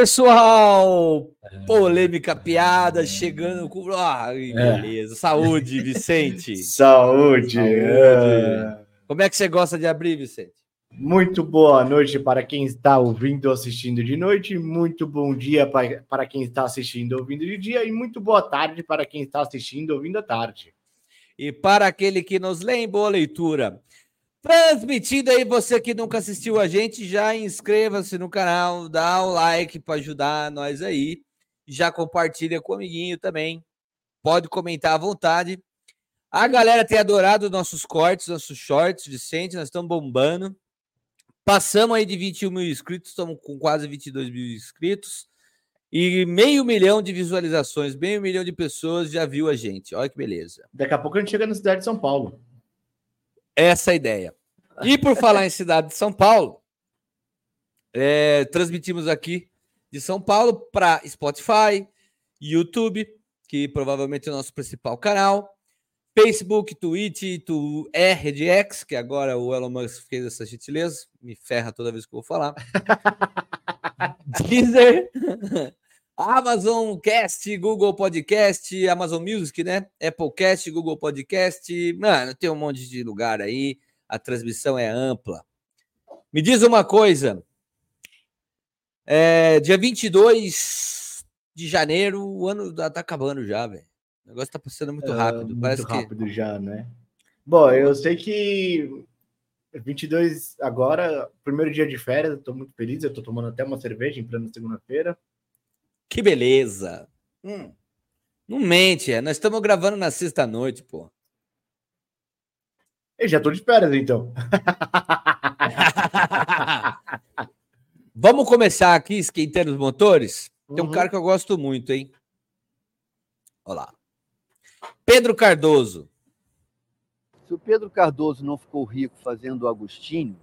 pessoal! Polêmica, piada, chegando com. Ah, beleza. Saúde, Vicente. Saúde. Saúde. É. Como é que você gosta de abrir, Vicente? Muito boa noite para quem está ouvindo ou assistindo de noite, muito bom dia para quem está assistindo ou ouvindo de dia, e muito boa tarde para quem está assistindo ou ouvindo à tarde. E para aquele que nos lê, boa leitura. Transmitindo aí, você que nunca assistiu a gente, já inscreva-se no canal, dá o like para ajudar nós aí. Já compartilha com o amiguinho também. Pode comentar à vontade. A galera tem adorado nossos cortes, nossos shorts, Vicente, nós estamos bombando. Passamos aí de 21 mil inscritos, estamos com quase 22 mil inscritos. E meio milhão de visualizações, meio milhão de pessoas já viu a gente. Olha que beleza. Daqui a pouco a gente chega na cidade de São Paulo. Essa é ideia. E por falar em cidade de São Paulo, é, transmitimos aqui de São Paulo para Spotify, YouTube, que provavelmente é o nosso principal canal, Facebook, Twitch, tu, RDX, que agora o Elon Musk fez essa gentileza, me ferra toda vez que eu vou falar. Deezer, Amazon Cast, Google Podcast, Amazon Music, né? Apple Cast, Google Podcast. Mano, tem um monte de lugar aí. A transmissão é ampla. Me diz uma coisa. É, dia 22 de janeiro, o ano tá acabando já, velho. O negócio tá passando muito é, rápido. É, muito Parece rápido que... já, né? Bom, eu sei que 22 agora, primeiro dia de férias, eu tô muito feliz. Eu tô tomando até uma cerveja em plena segunda-feira. Que beleza! Hum. Não mente, é. Nós estamos gravando na sexta-noite, pô. Eu já tô de férias, então. Vamos começar aqui esquentando os motores? Tem um uhum. cara que eu gosto muito, hein? Olha lá. Pedro Cardoso. Se o Pedro Cardoso não ficou rico fazendo o Agostinho,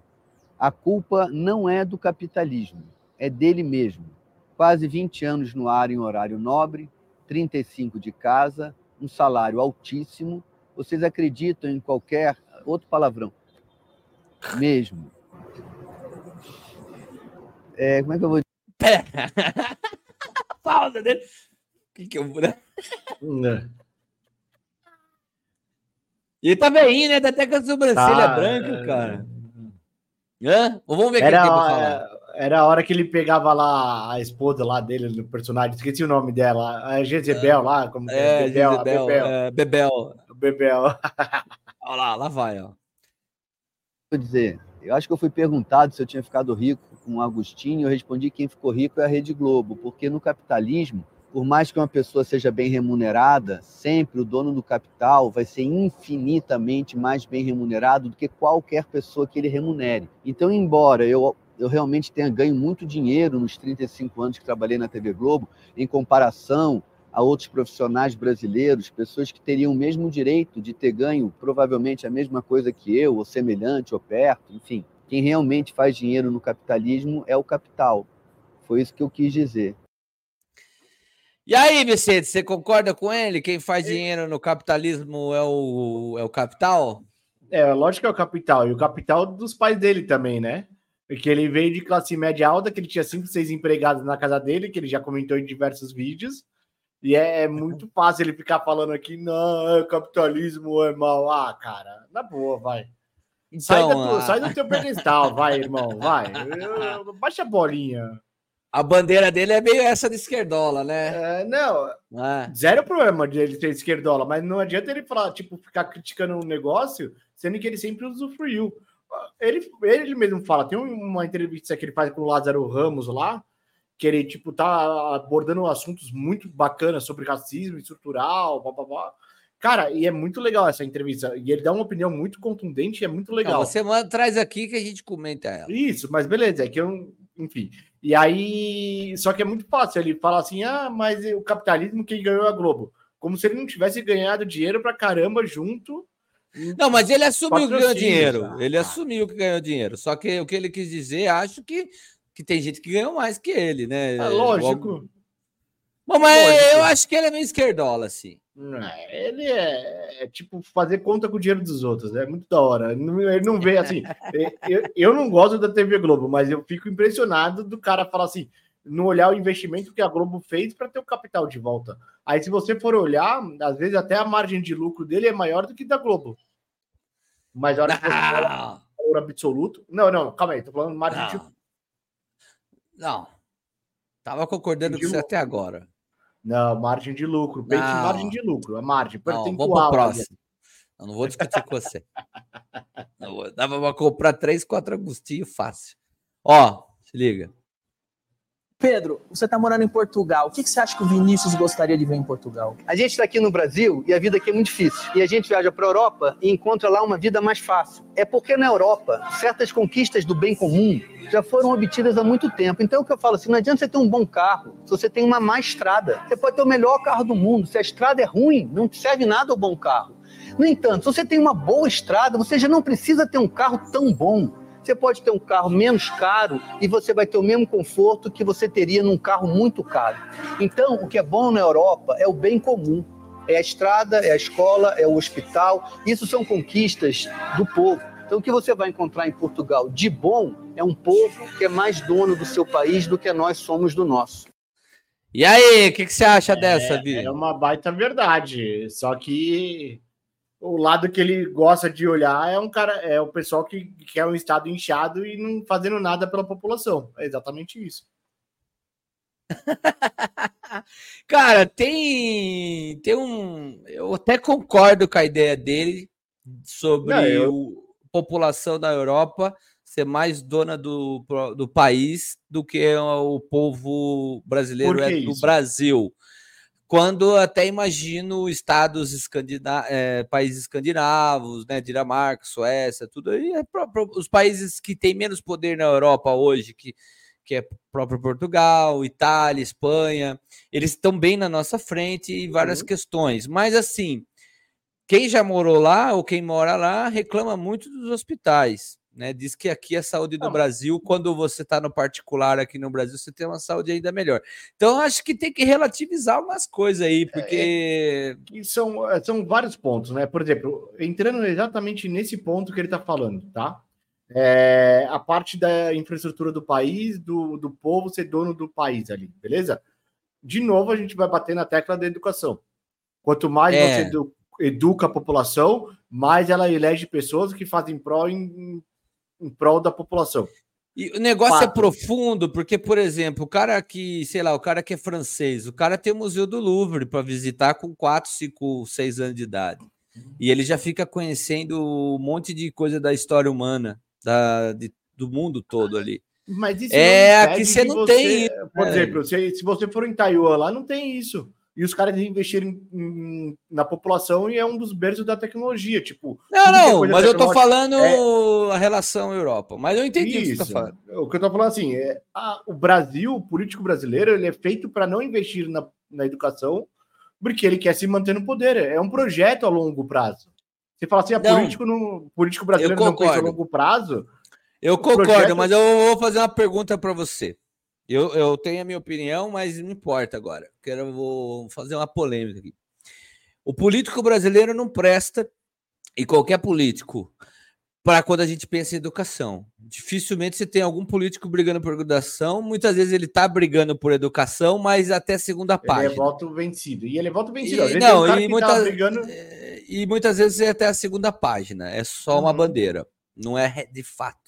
a culpa não é do capitalismo, é dele mesmo quase 20 anos no ar em horário nobre, 35 de casa, um salário altíssimo. Vocês acreditam em qualquer outro palavrão? Mesmo. É, como é que eu vou dizer? Pausa dele. O que, que eu vou. Né? Ele tá veinho, né? Tá até com a sobrancelha tá... branca, cara. Hã? Vamos ver o que ele tem pra falar. Era a hora que ele pegava lá a esposa lá dele, no personagem, esqueci o nome dela, a Jezebel é, lá, como é, é Bebel, Jezebel, Bebel. É, Bebel. Bebel. Olha lá, lá vai, ó. Vou dizer, eu acho que eu fui perguntado se eu tinha ficado rico com o Agostinho, eu respondi que quem ficou rico é a Rede Globo, porque no capitalismo, por mais que uma pessoa seja bem remunerada, sempre o dono do capital vai ser infinitamente mais bem remunerado do que qualquer pessoa que ele remunere. Então, embora eu eu realmente tenha ganho muito dinheiro nos 35 anos que trabalhei na TV Globo, em comparação a outros profissionais brasileiros, pessoas que teriam o mesmo direito de ter ganho provavelmente a mesma coisa que eu, ou semelhante, ou perto, enfim. Quem realmente faz dinheiro no capitalismo é o capital. Foi isso que eu quis dizer. E aí, Vicente, você concorda com ele? Quem faz dinheiro no capitalismo é o, é o capital? É, lógico que é o capital. E o capital dos pais dele também, né? Porque ele veio de classe média alta, que ele tinha cinco, seis empregados na casa dele, que ele já comentou em diversos vídeos. E é, é muito fácil ele ficar falando aqui, não, é capitalismo é mal. Ah, cara, na boa, vai. Então, sai, a... sai do teu pedestal, vai, irmão, vai. Baixa a bolinha. A bandeira dele é meio essa de esquerdola, né? É, não, é. zero problema de ele ter esquerdola, mas não adianta ele falar, tipo, ficar criticando um negócio, sendo que ele sempre usufruiu. Ele, ele mesmo fala, tem uma entrevista que ele faz com o Lázaro Ramos lá, que ele, tipo, tá abordando assuntos muito bacanas sobre racismo estrutural, blá, blá, blá. Cara, e é muito legal essa entrevista. E ele dá uma opinião muito contundente e é muito legal. Não, você manda, traz aqui que a gente comenta ela. Isso, mas beleza, é que eu, enfim. E aí, só que é muito fácil ele falar assim: ah, mas o capitalismo quem ganhou é a Globo. Como se ele não tivesse ganhado dinheiro pra caramba junto não, mas ele assumiu que ganhou dinheiro. Ele assumiu que ganhou dinheiro. Só que o que ele quis dizer, acho que, que tem gente que ganhou mais que ele, né? É lógico. Bom, mas lógico. eu acho que ele é meio esquerdola, assim. Ele é, é, tipo fazer conta com o dinheiro dos outros, é muito da hora. Ele não vê assim. eu, eu não gosto da TV Globo, mas eu fico impressionado do cara falar assim: não olhar o investimento que a Globo fez para ter o capital de volta. Aí, se você for olhar, às vezes até a margem de lucro dele é maior do que da Globo. Mas a hora que você fala valor absoluto. Não, não, calma aí, tô falando margem não. de Não. Tava concordando com você até agora. Não, margem de lucro. Pense em margem de lucro. A margem percentual. Não, vamos pro próximo. Eu não vou discutir com você. Não. Dava pra comprar três, quatro Agostinho fácil. Ó, se liga. Pedro, você está morando em Portugal. O que, que, você acha que o Vinícius gostaria de ver em Portugal? A gente está aqui no Brasil e a vida aqui é muito difícil. E a gente viaja para a Europa e encontra lá uma vida mais fácil. É porque na Europa, certas conquistas do bem comum já foram obtidas há muito tempo. Então, o que eu falo assim, não adianta você ter um bom carro se você tem uma má estrada. Você pode ter o melhor carro do mundo. Se a estrada é ruim, não serve nada o bom carro. No entanto, se você tem uma boa estrada, você já não precisa ter um carro tão bom. Você pode ter um carro menos caro e você vai ter o mesmo conforto que você teria num carro muito caro. Então, o que é bom na Europa é o bem comum. É a estrada, é a escola, é o hospital. Isso são conquistas do povo. Então, o que você vai encontrar em Portugal de bom é um povo que é mais dono do seu país do que nós somos do nosso. E aí, o que, que, você acha dessa, é, Vi? É uma baita verdade. Só que o lado que ele gosta de olhar é um cara, é o pessoal que quer um estado inchado e não fazendo nada pela população. É exatamente isso. cara, tem tem um, eu até concordo com a ideia dele sobre não, eu... o, a população da Europa ser mais dona do, do país do que o povo brasileiro é do Brasil quando até imagino estados escandina é, países escandinavos, né, Dinamarca, Suécia, tudo aí, é os países que têm menos poder na Europa hoje, que, que é próprio Portugal, Itália, Espanha, eles estão bem na nossa frente em várias uhum. questões, mas assim, quem já morou lá ou quem mora lá reclama muito dos hospitais. Né? Diz que aqui a saúde do Brasil, quando você está no particular aqui no Brasil, você tem uma saúde ainda melhor. Então, acho que tem que relativizar algumas coisas aí, porque. É, são, é, são vários pontos, né? Por exemplo, entrando exatamente nesse ponto que ele está falando, tá? É, a parte da infraestrutura do país, do, do povo ser dono do país ali, beleza? De novo, a gente vai bater na tecla da educação. Quanto mais é. você edu, educa a população, mais ela elege pessoas que fazem pró em em prol da população. E o negócio é Fato. é profundo, porque, por exemplo, o cara que, sei lá, o cara que é francês, o cara tem o Museu do Louvre para visitar com 4, 5, 6 anos de idade. E ele já fica conhecendo um monte de coisa da história humana, da, de, do mundo todo ali. Mas isso é, aqui você não você, tem. Por é. exemplo, se, se você for em Taiwan lá, não tem isso e os caras investirem em, na população e é um dos berços da tecnologia, tipo. Não, não, mas eu tô falando é... a relação Europa, mas eu entendi Isso. o que você tá falando. O que eu tô falando assim, é a, o Brasil, o político brasileiro, ele é feito para não investir na, na educação, porque ele quer se manter no poder, é um projeto a longo prazo. Você fala assim, a não, político, no, político brasileiro não pensa a longo prazo. Eu concordo, projeto... mas eu vou fazer uma pergunta para você. Eu, eu tenho a minha opinião, mas não importa agora. Quero vou fazer uma polêmica aqui. O político brasileiro não presta, e qualquer político, para quando a gente pensa em educação. Dificilmente você tem algum político brigando por educação. Muitas vezes ele está brigando por educação, mas até segunda página. Ele é voto vencido. E ele é voto vencido. E, não, um e, muitas, brigando... É, e muitas vezes é até a segunda página. É só uhum. uma bandeira. Não é de fato.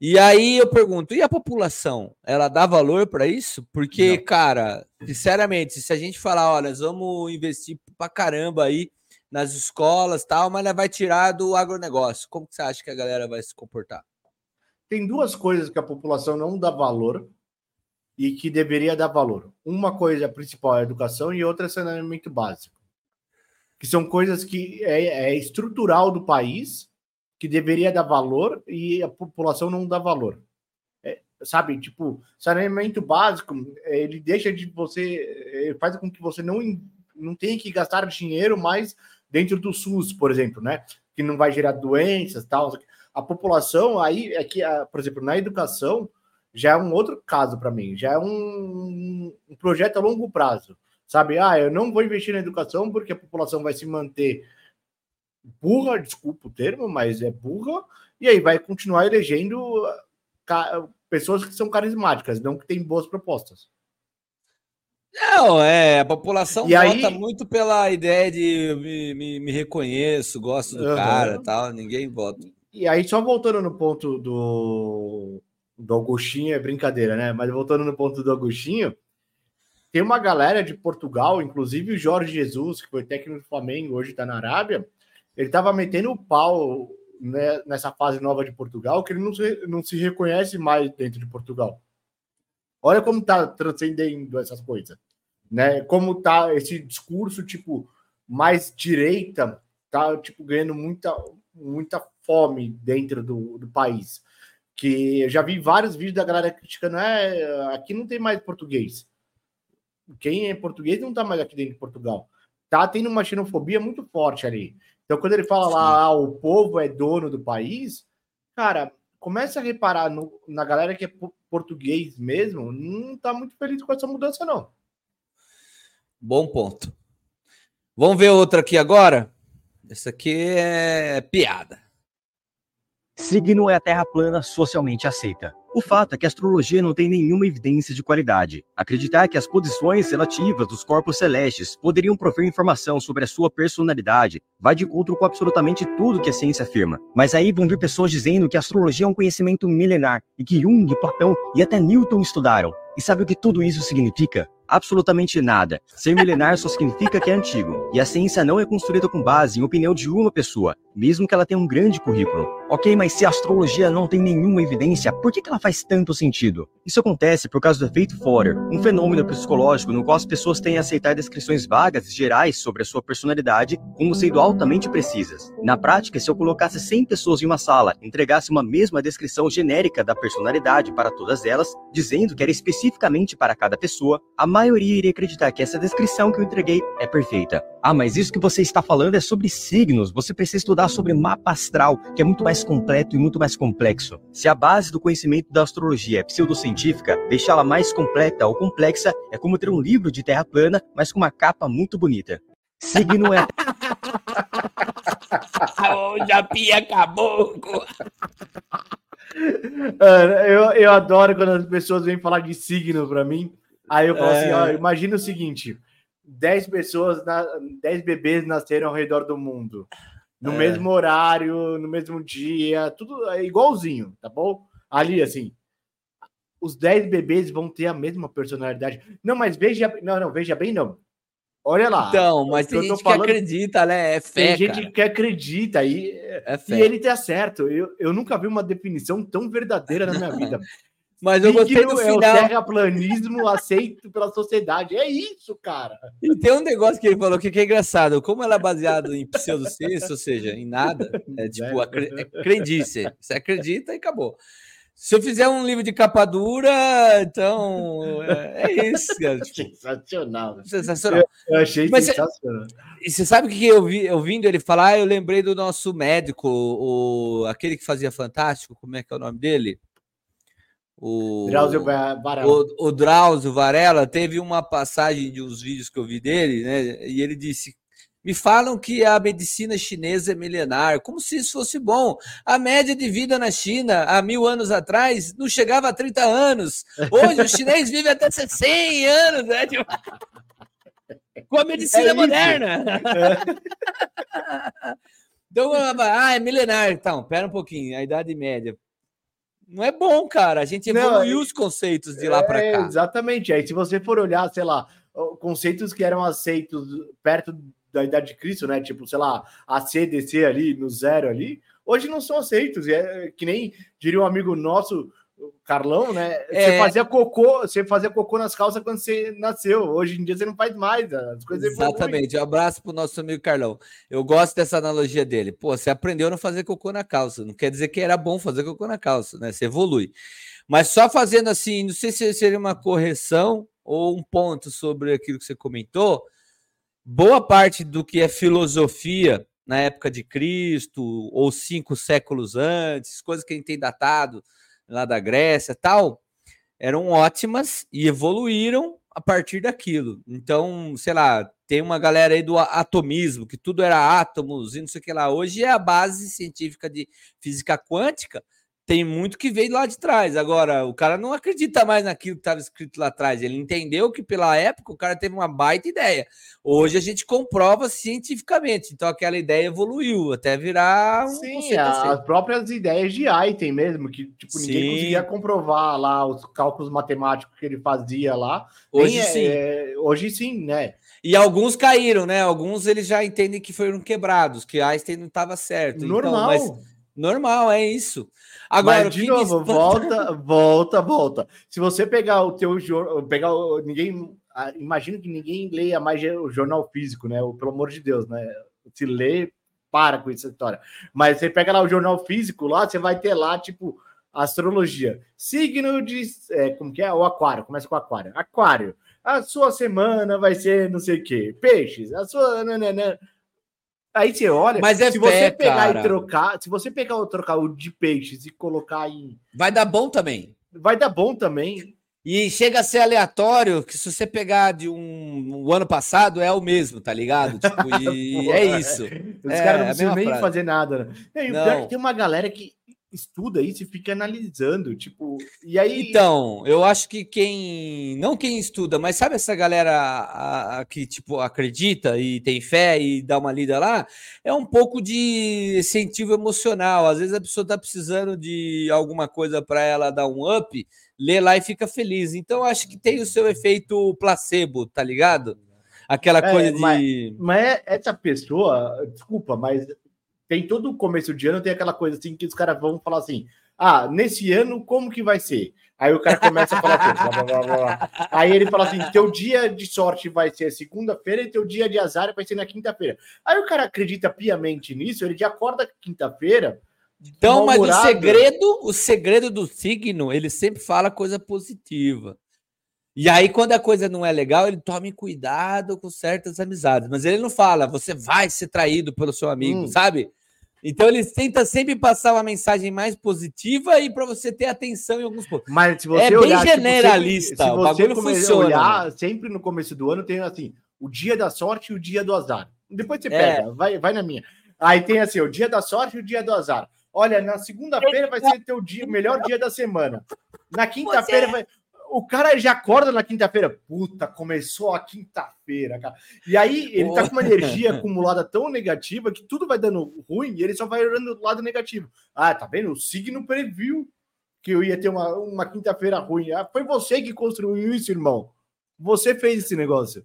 E aí eu pergunto, e a população? Ela dá valor para isso? Porque, Não. cara, sinceramente, se a gente falar, olha, nós vamos investir pra caramba aí nas escolas tal, mas ela vai tirar do agronegócio. Como que você acha que a galera vai se comportar? Tem duas coisas que a população não dá valor e que deveria dar valor. Uma coisa principal é a educação e outra é saneamento básico. Que são coisas que é, é estrutural do país que deveria dar valor e a população não dá valor. É, sabe, tipo, saneamento básico, ele deixa de você, faz com que você não, não tenha que gastar dinheiro mais dentro do SUS, por exemplo, né? Que não vai gerar doenças tal. A população, aí, é que, por exemplo, na educação, já é um outro caso para mim, já é um, um projeto a longo prazo. Sabe, ah, eu não vou investir na educação porque a população vai se manter burra, desculpa o termo, mas é burra, e aí vai continuar elegendo pessoas que são carismáticas, não que têm boas propostas. Não, é, a população e vota aí... muito pela ideia de me, me, me reconheço, gosto do uhum. cara tal, ninguém vota. E aí, só voltando no ponto do, do Augustinho, é brincadeira, né? Mas voltando no ponto do Augustinho, tem uma galera de Portugal, inclusive o Jorge Jesus, que foi técnico do Flamengo, hoje está na Arábia, ele estava metendo o pau né, nessa fase nova de Portugal, que ele não se, não se reconhece mais dentro de Portugal. Olha como está transcendendo essas coisas, né? Como tá esse discurso tipo mais direita, tá tipo ganhando muita muita fome dentro do, do país. Que eu já vi vários vídeos da galera criticando, é, aqui não tem mais português. Quem é português não tá mais aqui dentro de Portugal. Tá tendo uma xenofobia muito forte ali. Então, quando ele fala lá, ah, o povo é dono do país, cara, começa a reparar no, na galera que é português mesmo, não tá muito feliz com essa mudança, não. Bom ponto. Vamos ver outra aqui agora? Essa aqui é piada. Signo é a terra plana socialmente aceita. O fato é que a astrologia não tem nenhuma evidência de qualidade. Acreditar que as posições relativas dos corpos celestes poderiam prover informação sobre a sua personalidade vai de encontro com absolutamente tudo que a ciência afirma. Mas aí vão vir pessoas dizendo que a astrologia é um conhecimento milenar e que Jung, Platão e até Newton estudaram. E sabe o que tudo isso significa? absolutamente nada. Ser milenar só significa que é antigo. E a ciência não é construída com base em opinião de uma pessoa, mesmo que ela tenha um grande currículo. Ok, mas se a astrologia não tem nenhuma evidência, por que, ela faz tanto sentido? Isso acontece por causa do efeito Forer, um fenômeno psicológico no qual as pessoas têm a aceitar descrições vagas e gerais sobre a sua personalidade como sendo altamente precisas. Na prática, se eu colocasse 100 pessoas em uma sala entregasse uma mesma descrição genérica da personalidade para todas elas, dizendo que era especificamente para cada pessoa, a maioria iria acreditar que essa descrição que eu entreguei é perfeita. Ah, mas isso que você está falando é sobre signos. Você precisa estudar sobre mapa astral, que é muito mais completo e muito mais complexo. Se a base do conhecimento da astrologia é pseudocientífica, deixá-la mais completa ou complexa é como ter um livro de terra plana, mas com uma capa muito bonita. Signo é. o Japinha Caboclo! Eu, eu adoro quando as pessoas vêm falar de signo para mim. Aí eu falo assim, é... assim, ó, imagina o seguinte, 10 pessoas, na, 10 bebês nasceram ao redor do mundo. No é. mesmo horário, no mesmo dia, tudo é igualzinho, tá bom? Ali, assim, os 10 bebês vão ter a mesma personalidade. Não, mas veja, não, não, veja bem, não. Olha lá. Então, mas tem gente falando, que acredita, né? É fé, Tem gente cara. que acredita e, é e ele tá certo. Eu, eu nunca vi uma definição tão verdadeira na minha vida. Mas eu gostei do final. É o terraplanismo aceito pela sociedade. É isso, cara. E tem um negócio que ele falou que é engraçado. Como ela é baseado em pseudociência, ou seja, em nada, é tipo, acre é crendice. Você acredita e acabou. Se eu fizer um livro de capa dura, então é, é isso, cara. Tipo, sensacional. Sensacional. Eu, eu achei Mas sensacional. E você sabe o que eu vi, ouvindo ele falar? Eu lembrei do nosso médico, o, aquele que fazia Fantástico, como é que é o nome dele? O Drauzio Varela. O, o Drauzio Varela teve uma passagem de uns vídeos que eu vi dele, né? E ele disse: Me falam que a medicina chinesa é milenar, como se isso fosse bom. A média de vida na China, há mil anos atrás, não chegava a 30 anos. Hoje o chinês vive até 100 anos, né? Tipo... Com a medicina é moderna. É. então, ah, é milenar. Então, pera um pouquinho, a Idade Média não é bom, cara. A gente evoluiu não, os conceitos de lá para é, cá. Exatamente. Aí, se você for olhar, sei lá, conceitos que eram aceitos perto da idade de Cristo, né? Tipo, sei lá, a CDC ali, no zero ali, hoje não são aceitos. E é que nem diria um amigo nosso, Carlão, né? É... Você fazia cocô, você fazia cocô nas calças quando você nasceu. Hoje em dia você não faz mais. As coisas Exatamente. Um abraço pro nosso amigo Carlão. Eu gosto dessa analogia dele. Pô, você aprendeu a não fazer cocô na calça. Não quer dizer que era bom fazer cocô na calça, né? Você evolui. Mas só fazendo assim, não sei se seria uma correção ou um ponto sobre aquilo que você comentou. Boa parte do que é filosofia na época de Cristo ou cinco séculos antes, coisas que a gente tem datado lá da Grécia tal, eram ótimas e evoluíram a partir daquilo. Então, sei lá, tem uma galera aí do atomismo, que tudo era átomos e não sei o que lá. Hoje é a base científica de física quântica, tem muito que veio lá de trás. Agora, o cara não acredita mais naquilo que estava escrito lá atrás. Ele entendeu que, pela época, o cara teve uma baita ideia. Hoje a gente comprova cientificamente. Então, aquela ideia evoluiu até virar um. Sim, as próprias ideias de Einstein mesmo, que tipo, ninguém sim. conseguia comprovar lá os cálculos matemáticos que ele fazia lá. Hoje sim. É, hoje sim, né? E alguns caíram, né? Alguns eles já entendem que foram quebrados, que Einstein não estava certo. Normal. Então, mas normal, é isso. Agora, Mas, de novo, volta, volta, volta. Se você pegar o teu jornal, pegar o, ninguém, imagino que ninguém leia mais o jornal físico, né? Pelo amor de Deus, né? Se lê, para com essa história. Mas você pega lá o jornal físico lá, você vai ter lá, tipo, astrologia. Signo de. É, como que é? O aquário. Começa com aquário. Aquário. A sua semana vai ser não sei o quê. Peixes. A sua. Né, né, né. Aí você olha, mas é se fé, você pegar cara. e trocar, se você pegar ou trocar o de peixes e colocar em. Vai dar bom também. Vai dar bom também. E chega a ser aleatório, que se você pegar de um, um ano passado, é o mesmo, tá ligado? Tipo, e é isso. Os é, caras não precisam nem frase. fazer nada. Né? E o pior é que tem uma galera que estuda isso e fica analisando, tipo, e aí... Então, eu acho que quem, não quem estuda, mas sabe essa galera a, a, que, tipo, acredita e tem fé e dá uma lida lá, é um pouco de incentivo emocional, às vezes a pessoa tá precisando de alguma coisa para ela dar um up, lê lá e fica feliz, então acho que tem o seu efeito placebo, tá ligado? Aquela é, coisa de... Mas, mas é, essa pessoa, desculpa, mas tem todo o começo de ano, tem aquela coisa assim que os caras vão falar assim: ah, nesse ano, como que vai ser? Aí o cara começa a falar assim, blá, blá, blá, blá. Aí ele fala assim: teu dia de sorte vai ser segunda-feira e teu dia de azar vai ser na quinta-feira. Aí o cara acredita piamente nisso, ele já acorda quinta-feira. Então, mas o segredo, o segredo do signo, ele sempre fala coisa positiva. E aí, quando a coisa não é legal, ele tome cuidado com certas amizades. Mas ele não fala, você vai ser traído pelo seu amigo, hum. sabe? Então ele tenta sempre passar uma mensagem mais positiva e para você ter atenção em alguns pontos. Mas se você é olhar, bem generalista, tipo, se, se o bagulho funciona. Olhar, sempre no começo do ano tem assim, o dia da sorte e o dia do azar. Depois você pega, é. vai, vai na minha. Aí tem assim, o dia da sorte e o dia do azar. Olha, na segunda-feira vai ser teu dia, melhor dia da semana. Na quinta-feira vai o cara já acorda na quinta-feira. Puta, começou a quinta-feira, cara. E aí ele tá com uma energia acumulada tão negativa que tudo vai dando ruim e ele só vai olhando do lado negativo. Ah, tá vendo? O signo previu que eu ia ter uma, uma quinta-feira ruim. Ah, foi você que construiu isso, irmão. Você fez esse negócio.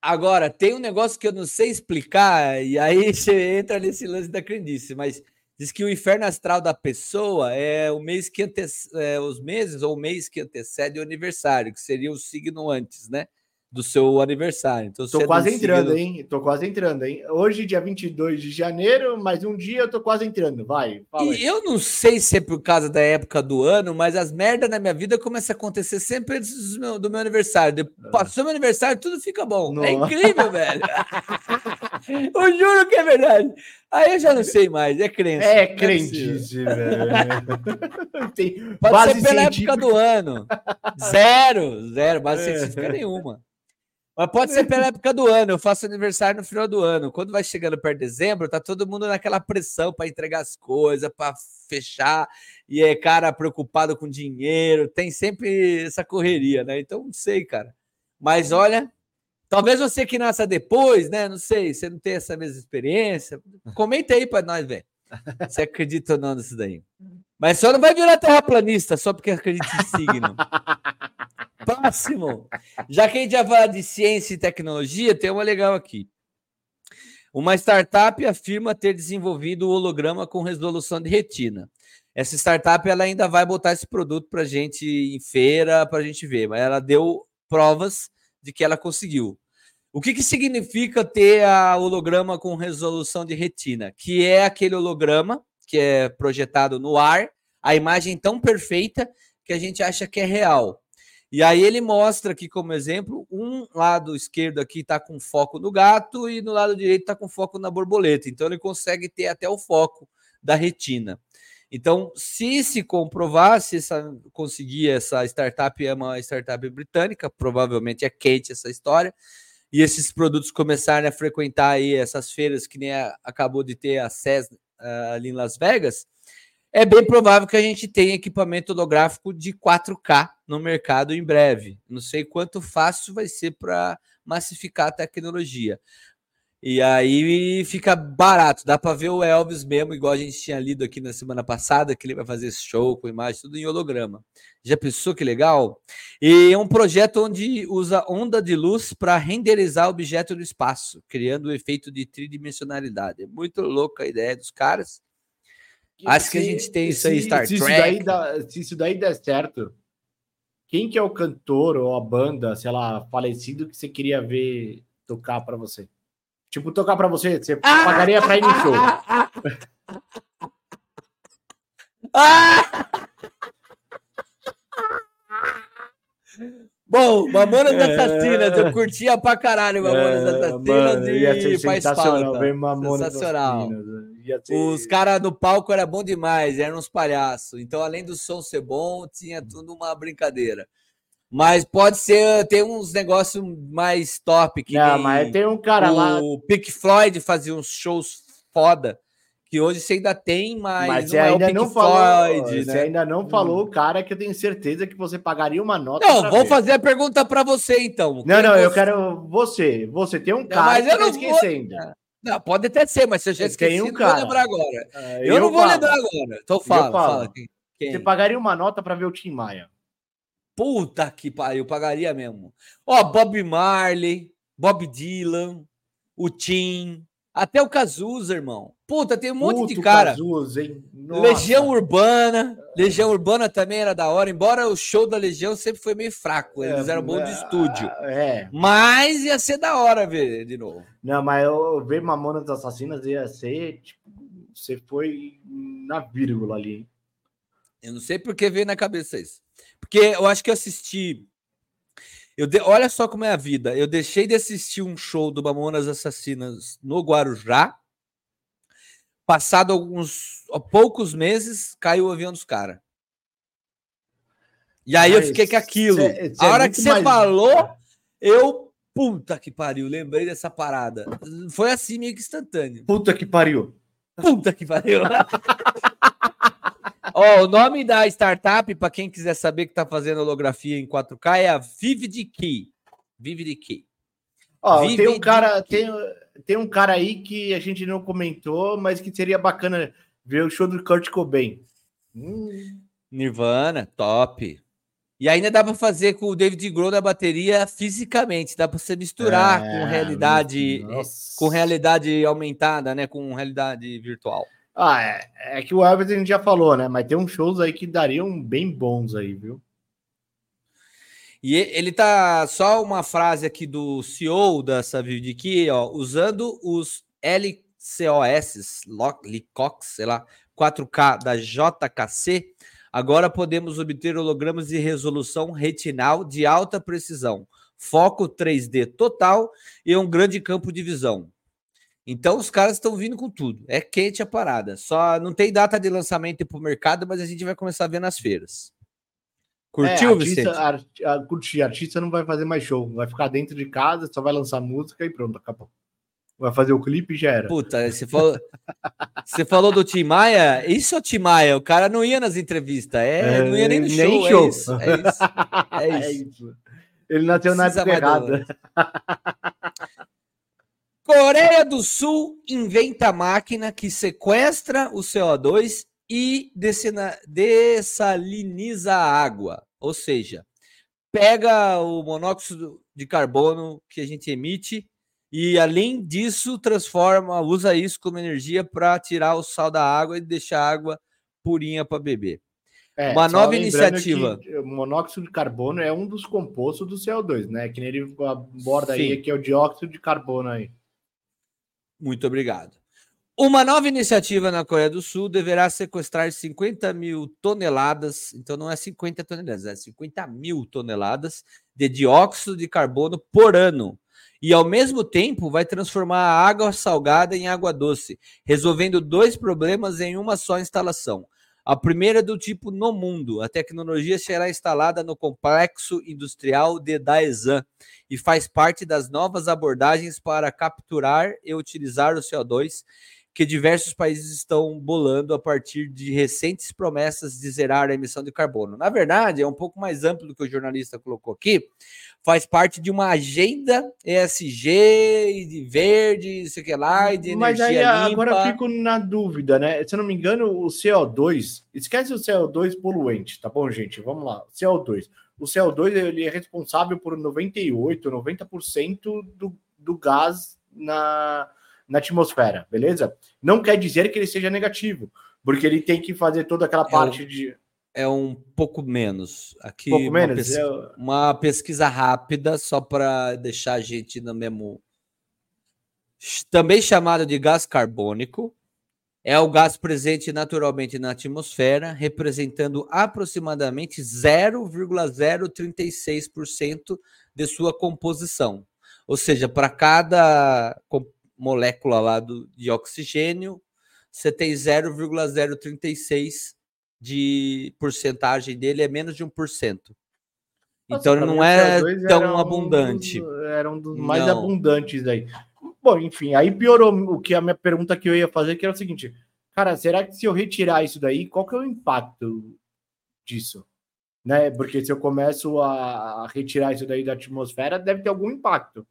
Agora, tem um negócio que eu não sei explicar, e aí você entra nesse lance da crendice, mas Diz que o inferno astral da pessoa é o mês que antecede, é, os meses ou o mês que antecede o aniversário, que seria o signo antes, né? do seu aniversário. Então, tô é quase entrando, signo... hein? Tô quase entrando, hein? Hoje, dia 22 de janeiro, mais um dia eu tô quase entrando. Vai. e eu não sei se é por causa da época do ano, mas as merdas na minha vida começam a acontecer sempre antes do meu, do meu aniversário. Depois, ah. Passou meu aniversário, tudo fica bom. É incrível, velho. eu juro que é verdade. Aí eu já não sei mais, é crença. É, é crendice, velho. Pode ser pela científica. época do ano. Zero, zero, base é. científica nenhuma. Mas pode ser pela época do ano. Eu faço aniversário no final do ano. Quando vai chegando perto de dezembro, tá todo mundo naquela pressão para entregar as coisas, para fechar. E é cara preocupado com dinheiro. Tem sempre essa correria, né? Então, não sei, cara. Mas olha, talvez você que nasça depois, né? Não sei, você não tem essa mesma experiência. Comenta aí para nós ver. Você acredita ou não nisso daí? Mas só não vai virar terraplanista só porque acredita em signo. Próximo. Já que a gente já fala de ciência e tecnologia, tem uma legal aqui. Uma startup afirma ter desenvolvido o holograma com resolução de retina. Essa startup ela ainda vai botar esse produto para a gente em feira, para a gente ver, mas ela deu provas de que ela conseguiu. O que, que significa ter a holograma com resolução de retina? Que é aquele holograma que é projetado no ar, a imagem tão perfeita que a gente acha que é real. E aí ele mostra aqui como exemplo, um lado esquerdo aqui está com foco no gato e no lado direito está com foco na borboleta. Então ele consegue ter até o foco da retina. Então, se se comprovar, se essa, conseguir essa startup é uma startup britânica, provavelmente é quente essa história, e esses produtos começarem a frequentar aí essas feiras que nem a, acabou de ter a CES uh, ali em Las Vegas, é bem provável que a gente tenha equipamento holográfico de 4K no mercado em breve. Não sei quanto fácil vai ser para massificar a tecnologia. E aí fica barato, dá para ver o Elvis mesmo, igual a gente tinha lido aqui na semana passada, que ele vai fazer show com imagem, tudo em holograma. Já pensou que legal? E é um projeto onde usa onda de luz para renderizar objeto no espaço, criando o um efeito de tridimensionalidade. É muito louca a ideia dos caras. Acho se, que a gente tem isso aí, Star se Trek. Isso dá, se isso daí der certo, quem que é o cantor ou a banda, sei lá, falecido que você queria ver tocar para você? Tipo, tocar pra você, você ah! pagaria pra ir no show. Bom, Mamonas é... Assassinas, eu curtia pra caralho Mamonas é, Assassinas e faz falta. Sensacional. Os caras no palco era bom demais, eram uns palhaços. Então, além do som ser bom, tinha tudo uma brincadeira. Mas pode ser, tem uns negócios mais top. Que não, mas tem um cara o lá. O Pink Floyd fazia uns shows foda. Que hoje você ainda tem, mas, mas você ainda é não falou, Floyd, Você né? ainda não falou, hum. cara, que eu tenho certeza que você pagaria uma nota. Não, vou ver. fazer a pergunta para você, então. Não, não, você... eu quero você. Você tem um cara mas eu tá não esquecendo. Vou... Não, pode até ser, mas se eu já esqueci, um cara. vou lembrar agora. Uh, eu, eu, não vou lembrar agora. Então fala, fala. Quem? Você pagaria uma nota para ver o Tim Maia? Puta que pariu, pagaria mesmo. Ó, Bob Marley, Bob Dylan, o Tim, até o Cazuza, irmão. Puta, tem um monte de cara. Cazuza, hein? Legião Urbana. Legião Urbana também era da hora, embora o show da Legião sempre foi meio fraco. Eles é, eram bons de é, estúdio. É. Mas ia ser da hora ver de novo. Não, mas eu ver Mamonas Assassinas ia ser, tipo, você foi na vírgula ali, hein? Eu não sei por que veio na cabeça isso. Porque eu acho que eu assisti. Eu de... Olha só como é a vida. Eu deixei de assistir um show do Mamonas Assassinas no Guarujá. Passado alguns poucos meses, caiu o avião dos caras. E aí Mas eu fiquei com aquilo. Cê, cê a hora é que você mais... falou, eu. Puta que pariu, lembrei dessa parada. Foi assim meio que instantâneo. Puta que pariu. Puta que pariu. Ó, o nome da startup, para quem quiser saber que está fazendo holografia em 4K, é a Vivid Key. Vivid Key. Ó, tem um cara, tem, tem um cara aí que a gente não comentou, mas que seria bacana ver o show do Kurt Cobain. Hum. Nirvana, top. E ainda dá para fazer com o David Grohl na bateria fisicamente, dá para você misturar é, com realidade, nossa. com realidade aumentada, né, com realidade virtual. Ah, é, é que o Elvis a gente já falou, né? Mas tem uns shows aí que dariam bem bons aí, viu? E ele tá só uma frase aqui do CEO da Saviv aqui, ó, usando os LCOS, LICOX, sei lá, 4K da JKC, agora podemos obter hologramas de resolução retinal de alta precisão, foco 3D total e um grande campo de visão. Então os caras estão vindo com tudo. É quente a parada. Só não tem data de lançamento para o mercado, mas a gente vai começar a ver nas feiras. Curtiu, é, artista, Vicente? A, a, curti. Artista não vai fazer mais show. Vai ficar dentro de casa, só vai lançar música e pronto, acabou. Vai fazer o clipe e já era. Puta, você falou, você falou do Tim Maia? Isso é o Tim Maia. O cara não ia nas entrevistas. É, é não ia nem no show. Nem show. É isso. É isso. É isso. É isso. Ele nasceu na época errada. Coreia do Sul inventa máquina que sequestra o CO2 e dessaliniza a água. Ou seja, pega o monóxido de carbono que a gente emite e, além disso, transforma, usa isso como energia para tirar o sal da água e deixar a água purinha para beber. É, Uma nova iniciativa. O monóxido de carbono é um dos compostos do CO2, né? Que nem ele aborda Sim. aí, que é o dióxido de carbono aí. Muito obrigado. Uma nova iniciativa na Coreia do Sul deverá sequestrar 50 mil toneladas, então não é 50 toneladas, é 50 mil toneladas de dióxido de carbono por ano. E ao mesmo tempo vai transformar a água salgada em água doce, resolvendo dois problemas em uma só instalação. A primeira do tipo no mundo. A tecnologia será instalada no complexo industrial de Daesan e faz parte das novas abordagens para capturar e utilizar o CO2 que diversos países estão bolando a partir de recentes promessas de zerar a emissão de carbono. Na verdade, é um pouco mais amplo do que o jornalista colocou aqui, faz parte de uma agenda ESG, de verde, sei que lá, e de Mas aí limpa. agora eu fico na dúvida, né? Se eu não me engano, o CO2, esquece o CO2 poluente, tá bom, gente? Vamos lá. CO2. O CO2 ele é responsável por 98, 90% do, do gás na, na atmosfera, beleza? Não quer dizer que ele seja negativo, porque ele tem que fazer toda aquela parte é de é um pouco menos. Aqui pouco uma, menos? Pesquisa, Eu... uma pesquisa rápida, só para deixar a gente no mesmo. Também chamado de gás carbônico, é o gás presente naturalmente na atmosfera, representando aproximadamente 0,036% de sua composição. Ou seja, para cada molécula lá do, de oxigênio, você tem 0,036 de porcentagem dele é menos de 1%. Então Nossa, não é tão abundante. Um era um dos mais não. abundantes aí. Bom, enfim, aí piorou o que a minha pergunta que eu ia fazer, que era o seguinte: cara, será que se eu retirar isso daí, qual que é o impacto disso? Né? Porque se eu começo a retirar isso daí da atmosfera, deve ter algum impacto.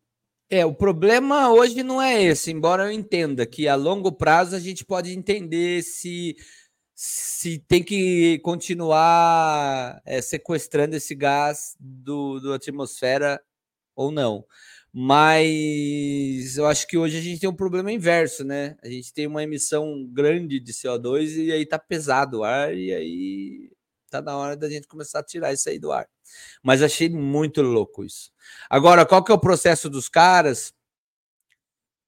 É, o problema hoje não é esse, embora eu entenda que a longo prazo a gente pode entender se se tem que continuar é, sequestrando esse gás do, do atmosfera ou não. Mas eu acho que hoje a gente tem um problema inverso, né? A gente tem uma emissão grande de CO2 e aí tá pesado o ar, e aí tá na hora da gente começar a tirar isso aí do ar. Mas achei muito louco isso. Agora, qual que é o processo dos caras?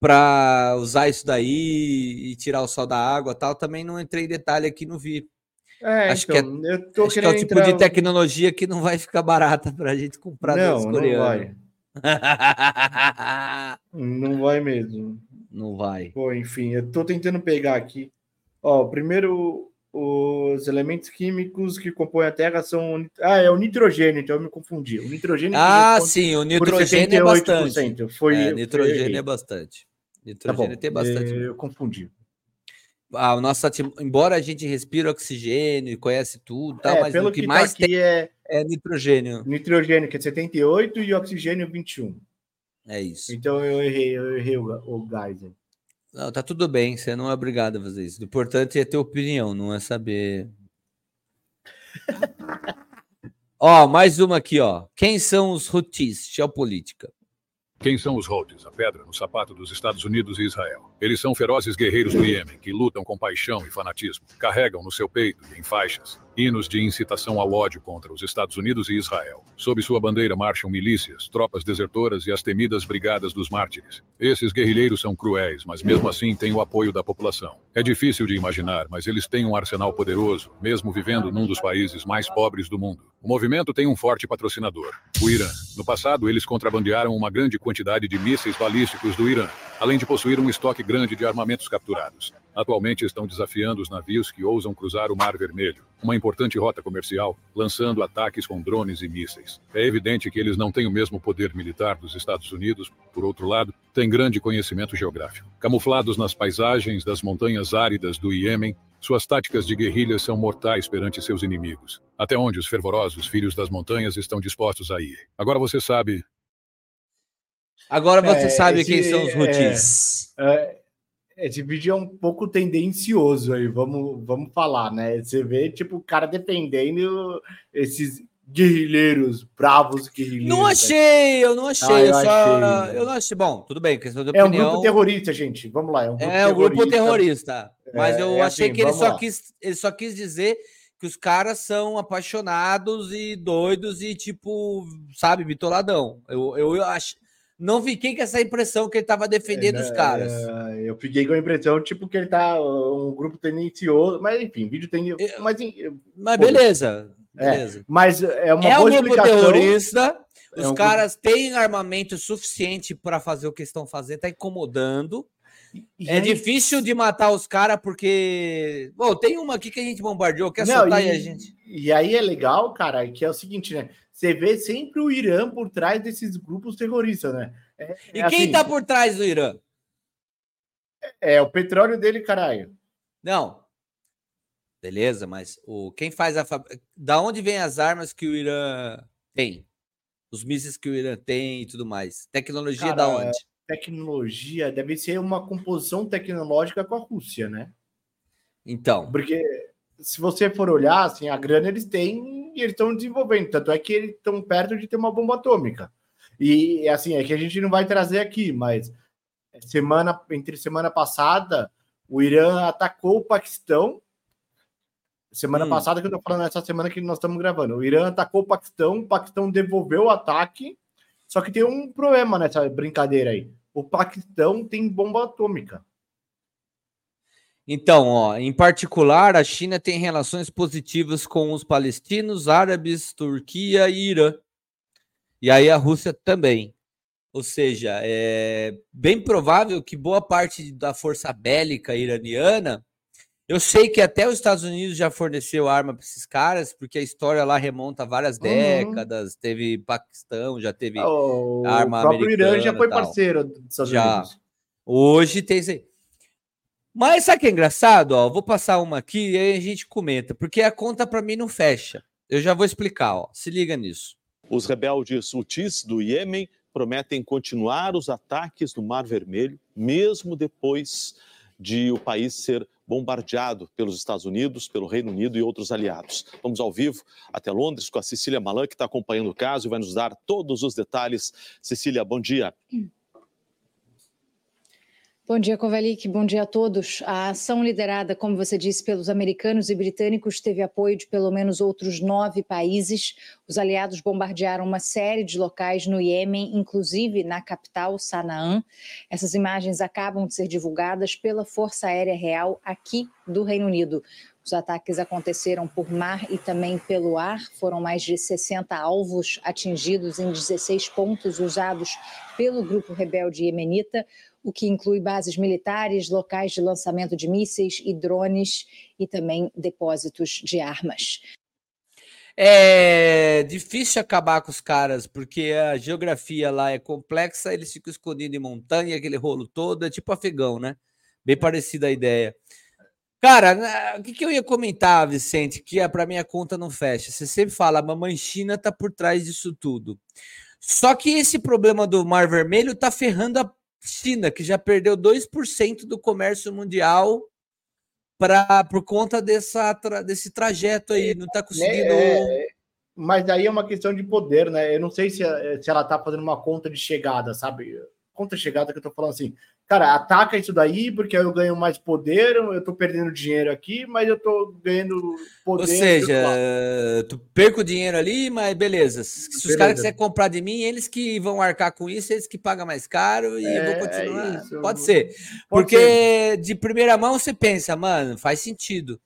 Para usar isso daí e tirar o sal da água tal, também não entrei em detalhe aqui, não vi. É, acho então, que, é, acho que é o tipo entrar... de tecnologia que não vai ficar barata para a gente comprar não, não vai. não vai mesmo. Não vai. Pô, enfim, eu estou tentando pegar aqui. Ó, primeiro, os elementos químicos que compõem a Terra são. Ah, é o nitrogênio, então eu me confundi. O nitrogênio. Ah, sim, o nitrogênio é bastante. Foi, é, nitrogênio foi... é bastante. Nitrogênio tá tem bastante. Eu confundi. O nosso, embora a gente respire oxigênio e conhece tudo, tal, é, mas o que, que mais tá tem é, é nitrogênio. Nitrogênio, que é 78, e oxigênio 21. É isso. Então eu errei, eu errei o, o gás. Não, tá tudo bem, você não é obrigado a fazer isso. O importante é ter opinião, não é saber. ó, mais uma aqui, ó. Quem são os Houthis? Geopolítica. Quem são os Houthis, a pedra no sapato dos Estados Unidos e Israel? Eles são ferozes guerreiros do Iêmen que lutam com paixão e fanatismo, carregam no seu peito e em faixas hinos de incitação ao ódio contra os Estados Unidos e Israel. Sob sua bandeira marcham milícias, tropas desertoras e as temidas Brigadas dos Mártires. Esses guerrilheiros são cruéis, mas mesmo assim têm o apoio da população. É difícil de imaginar, mas eles têm um arsenal poderoso, mesmo vivendo num dos países mais pobres do mundo. O movimento tem um forte patrocinador, o Irã. No passado, eles contrabandearam uma grande quantidade de mísseis balísticos do Irã, além de possuir um estoque grande de armamentos capturados. Atualmente estão desafiando os navios que ousam cruzar o Mar Vermelho, uma importante rota comercial, lançando ataques com drones e mísseis. É evidente que eles não têm o mesmo poder militar dos Estados Unidos, por outro lado, têm grande conhecimento geográfico. Camuflados nas paisagens das montanhas áridas do Iêmen, suas táticas de guerrilha são mortais perante seus inimigos. Até onde os fervorosos filhos das montanhas estão dispostos a ir. Agora você sabe. Agora você é, sabe esse, quem são os Houthis. É, é esse vídeo é um pouco tendencioso aí, vamos, vamos falar, né? Você vê, tipo, o cara defendendo esses guerrilheiros, bravos guerrilheiros. Não achei, eu não achei. Ah, eu, só, achei. eu não achei. Bom, tudo bem, questão de opinião. É um grupo terrorista, gente. Vamos lá. É um grupo, é um grupo terrorista. Mas eu é, é achei assim, que ele só, quis, ele só quis dizer que os caras são apaixonados e doidos e, tipo, sabe, bitoladão. Eu, eu, eu acho não fiquei com essa impressão que ele estava defendendo é, os caras. É, eu fiquei com a impressão, tipo, que ele tá um grupo tendencioso, mas enfim, vídeo tem. Mas, mas beleza. Beleza. É, mas é uma é boa um grupo terrorista. É os um caras têm armamento suficiente para fazer o que estão fazendo, tá incomodando. E é aí... difícil de matar os caras porque. Bom, tem uma aqui que a gente bombardeou, quer Não, soltar e, aí a gente. E aí é legal, cara, que é o seguinte, né? você vê sempre o Irã por trás desses grupos terroristas, né? É, e é quem está assim, por trás do Irã? É, o petróleo dele, caralho. Não. Beleza, mas o quem faz a da onde vem as armas que o Irã tem? Os mísseis que o Irã tem e tudo mais. Tecnologia Cara, da onde? Tecnologia deve ser uma composição tecnológica com a Rússia, né? Então. Porque se você for olhar, assim, a grana eles têm e eles estão desenvolvendo. Tanto é que eles estão perto de ter uma bomba atômica. E assim, é que a gente não vai trazer aqui, mas semana entre semana passada, o Irã atacou o Paquistão. Semana hum. passada que eu tô falando, essa semana que nós estamos gravando. O Irã atacou o Paquistão, o Paquistão devolveu o ataque. Só que tem um problema nessa brincadeira aí. O Paquistão tem bomba atômica. Então, ó, em particular, a China tem relações positivas com os palestinos, árabes, Turquia e Irã. E aí a Rússia também. Ou seja, é bem provável que boa parte da força bélica iraniana. Eu sei que até os Estados Unidos já forneceu arma para esses caras, porque a história lá remonta a várias uhum. décadas. Teve Paquistão, já teve oh, arma americana. O próprio Irã já foi parceiro dos Estados já. Unidos. Hoje tem isso aí. Mas sabe o que é engraçado? Ó, vou passar uma aqui e aí a gente comenta, porque a conta para mim não fecha. Eu já vou explicar, ó. Se liga nisso. Os rebeldes Houthis do Iêmen prometem continuar os ataques no Mar Vermelho, mesmo depois de o país ser bombardeado pelos Estados Unidos, pelo Reino Unido e outros aliados. Vamos ao vivo até Londres com a Cecília Malan, que está acompanhando o caso e vai nos dar todos os detalhes. Cecília, bom dia. Bom dia, Kovalik. Bom dia a todos. A ação liderada, como você disse, pelos americanos e britânicos teve apoio de pelo menos outros nove países. Os aliados bombardearam uma série de locais no Iêmen, inclusive na capital, Sanaã. Essas imagens acabam de ser divulgadas pela Força Aérea Real aqui do Reino Unido. Os ataques aconteceram por mar e também pelo ar. Foram mais de 60 alvos atingidos em 16 pontos usados pelo grupo rebelde iemenita o que inclui bases militares, locais de lançamento de mísseis e drones e também depósitos de armas. É difícil acabar com os caras, porque a geografia lá é complexa, eles ficam escondidos em montanha, aquele rolo todo, é tipo afegão, né? Bem parecida a ideia. Cara, o que, que eu ia comentar, Vicente, que é para minha conta não fecha. Você sempre fala, a mamãe China tá por trás disso tudo. Só que esse problema do Mar Vermelho tá ferrando a China, que já perdeu 2% do comércio mundial pra, por conta dessa, desse trajeto aí, não está conseguindo. É, é, mas aí é uma questão de poder, né? Eu não sei se, se ela está fazendo uma conta de chegada, sabe? Conta de chegada que eu estou falando assim cara, ataca isso daí, porque eu ganho mais poder, eu tô perdendo dinheiro aqui, mas eu tô ganhando poder. Ou seja, tu perco dinheiro ali, mas beleza. Se beleza. os caras quiserem comprar de mim, eles que vão arcar com isso, eles que pagam mais caro e é, eu vou é continuar. É Pode ser. Pode porque ser. de primeira mão você pensa, mano, faz sentido.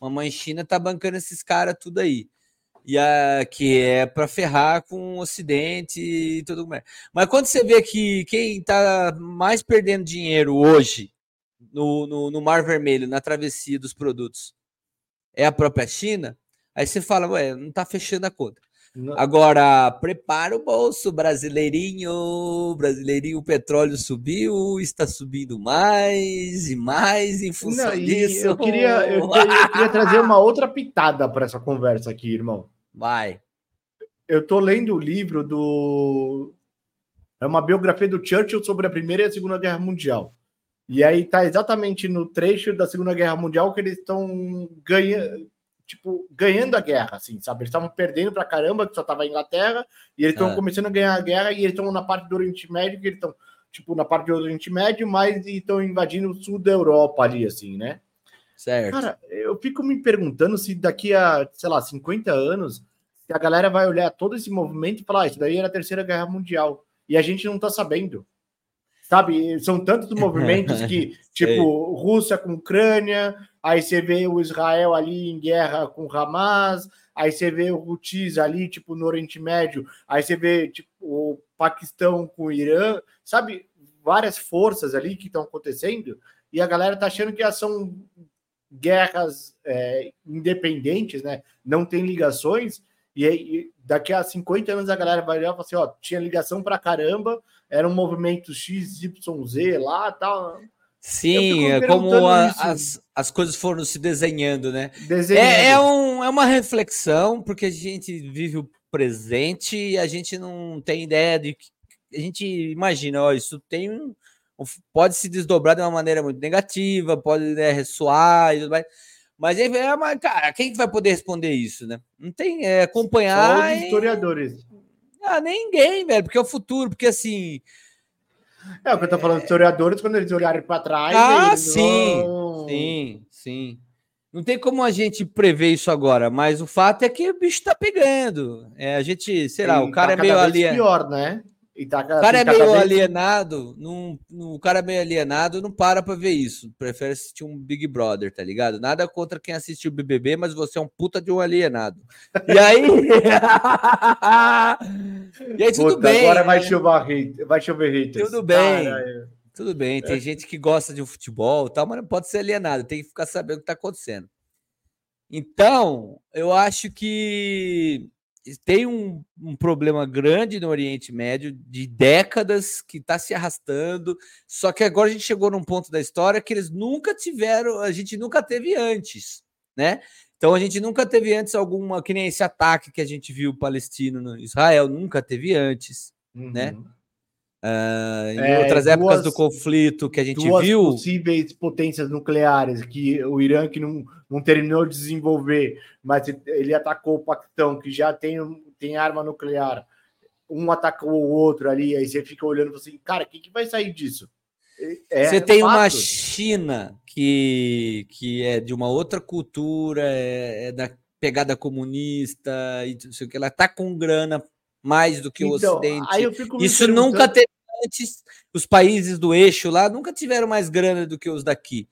Mamãe China tá bancando esses caras tudo aí e a, que é para ferrar com o Ocidente e tudo mais. Mas quando você vê que quem está mais perdendo dinheiro hoje no, no, no, Mar Vermelho, na travessia dos produtos, é a própria China, aí você fala, ué, não está fechando a conta. Agora, prepara o bolso, brasileirinho. Brasileirinho, o petróleo subiu, está subindo mais e mais em função não, disso. Eu queria, eu, queria, eu queria trazer uma outra pitada para essa conversa aqui, irmão. Vai. Eu tô lendo o livro do. É uma biografia do Churchill sobre a Primeira e a Segunda Guerra Mundial. E aí tá exatamente no trecho da Segunda Guerra Mundial que eles estão ganhando tipo, ganhando a guerra, assim, sabe? Eles estavam perdendo pra caramba, que só tava a Inglaterra, e eles estão ah. começando a ganhar a guerra, e eles estão na parte do Oriente Médio, que eles estão, tipo, na parte do Oriente Médio, mas estão invadindo o sul da Europa ali, assim, né? Certo. Cara, eu fico me perguntando se daqui a, sei lá, 50 anos, se a galera vai olhar todo esse movimento e falar, ah, isso daí era a Terceira Guerra Mundial, e a gente não tá sabendo. Sabe, são tantos movimentos que, tipo, Rússia com Ucrânia, aí você vê o Israel ali em guerra com Hamas, aí você vê o Houthis ali, tipo, no Oriente Médio, aí você vê, tipo, o Paquistão com o Irã, sabe, várias forças ali que estão acontecendo, e a galera tá achando que são guerras é, independentes, né, não tem ligações, e aí, daqui a 50 anos a galera vai olhar e falar assim: ó, tinha ligação pra caramba, era um movimento XYZ lá tal. Sim, é como a, as, as coisas foram se desenhando, né? É, é, um, é uma reflexão, porque a gente vive o presente e a gente não tem ideia de que. A gente imagina, ó, isso tem um. Pode se desdobrar de uma maneira muito negativa, pode né, ressoar e tudo mais. Mas é uma, cara, quem vai poder responder isso, né? Não tem é, acompanhar. Só os historiadores. E... Ah, ninguém, velho, porque é o futuro, porque assim. É o que eu tô falando, historiadores, quando eles olharem para trás. Ah, sim, vão... sim, sim. Não tem como a gente prever isso agora, mas o fato é que o bicho tá pegando. É, a gente, sei lá, o cara tá é meio ali. pior, né? Tá, o cara é meio alienado, não, o cara é meio alienado não para pra ver isso. Prefere assistir um Big Brother, tá ligado? Nada contra quem assistiu o BBB, mas você é um puta de um alienado. E aí. e aí, tudo puta, bem. Agora vai chover, vai chover haters. Tudo bem. Tudo bem. Tem gente que gosta de um futebol tal, mas não pode ser alienado, tem que ficar sabendo o que tá acontecendo. Então, eu acho que tem um, um, problema grande no Oriente Médio de décadas que está se arrastando. Só que agora a gente chegou num ponto da história que eles nunca tiveram, a gente nunca teve antes, né? Então a gente nunca teve antes alguma que nem esse ataque que a gente viu palestino no Israel nunca teve antes, né? uhum. né? Uh, em é, outras duas, épocas do conflito que a gente duas viu. possíveis potências nucleares que o Irã que não, não terminou de desenvolver, mas ele atacou o Paquistão, que já tem, tem arma nuclear. Um atacou o outro ali, aí você fica olhando assim, cara, o que, que vai sair disso? É, você tem fato. uma China que, que é de uma outra cultura, é, é da pegada comunista, e não sei o que, ela tá com grana mais do que o então, Ocidente. Isso nunca teve antes. Os países do eixo lá nunca tiveram mais grana do que os daqui,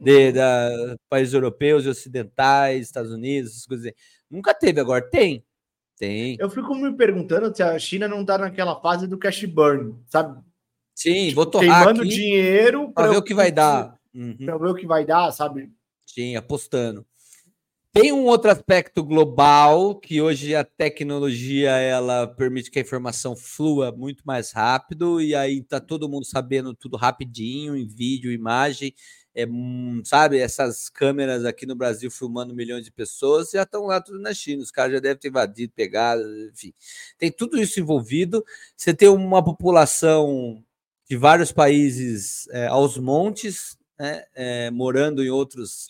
de, da, países europeus e ocidentais, Estados Unidos, essas coisas. Nunca teve, agora tem. Tem. Eu fico me perguntando se a China não está naquela fase do cash burn, sabe? Sim, tipo, vou torrar queimando aqui dinheiro para ver o que vai dar. Uhum. Para ver o que vai dar, sabe? Sim, apostando. Tem um outro aspecto global que hoje a tecnologia ela permite que a informação flua muito mais rápido e aí tá todo mundo sabendo tudo rapidinho em vídeo, imagem, é, sabe? Essas câmeras aqui no Brasil filmando milhões de pessoas já estão lá tudo na China. Os caras já devem ter invadido, pegado, enfim. Tem tudo isso envolvido. Você tem uma população de vários países é, aos montes, né, é, morando em outros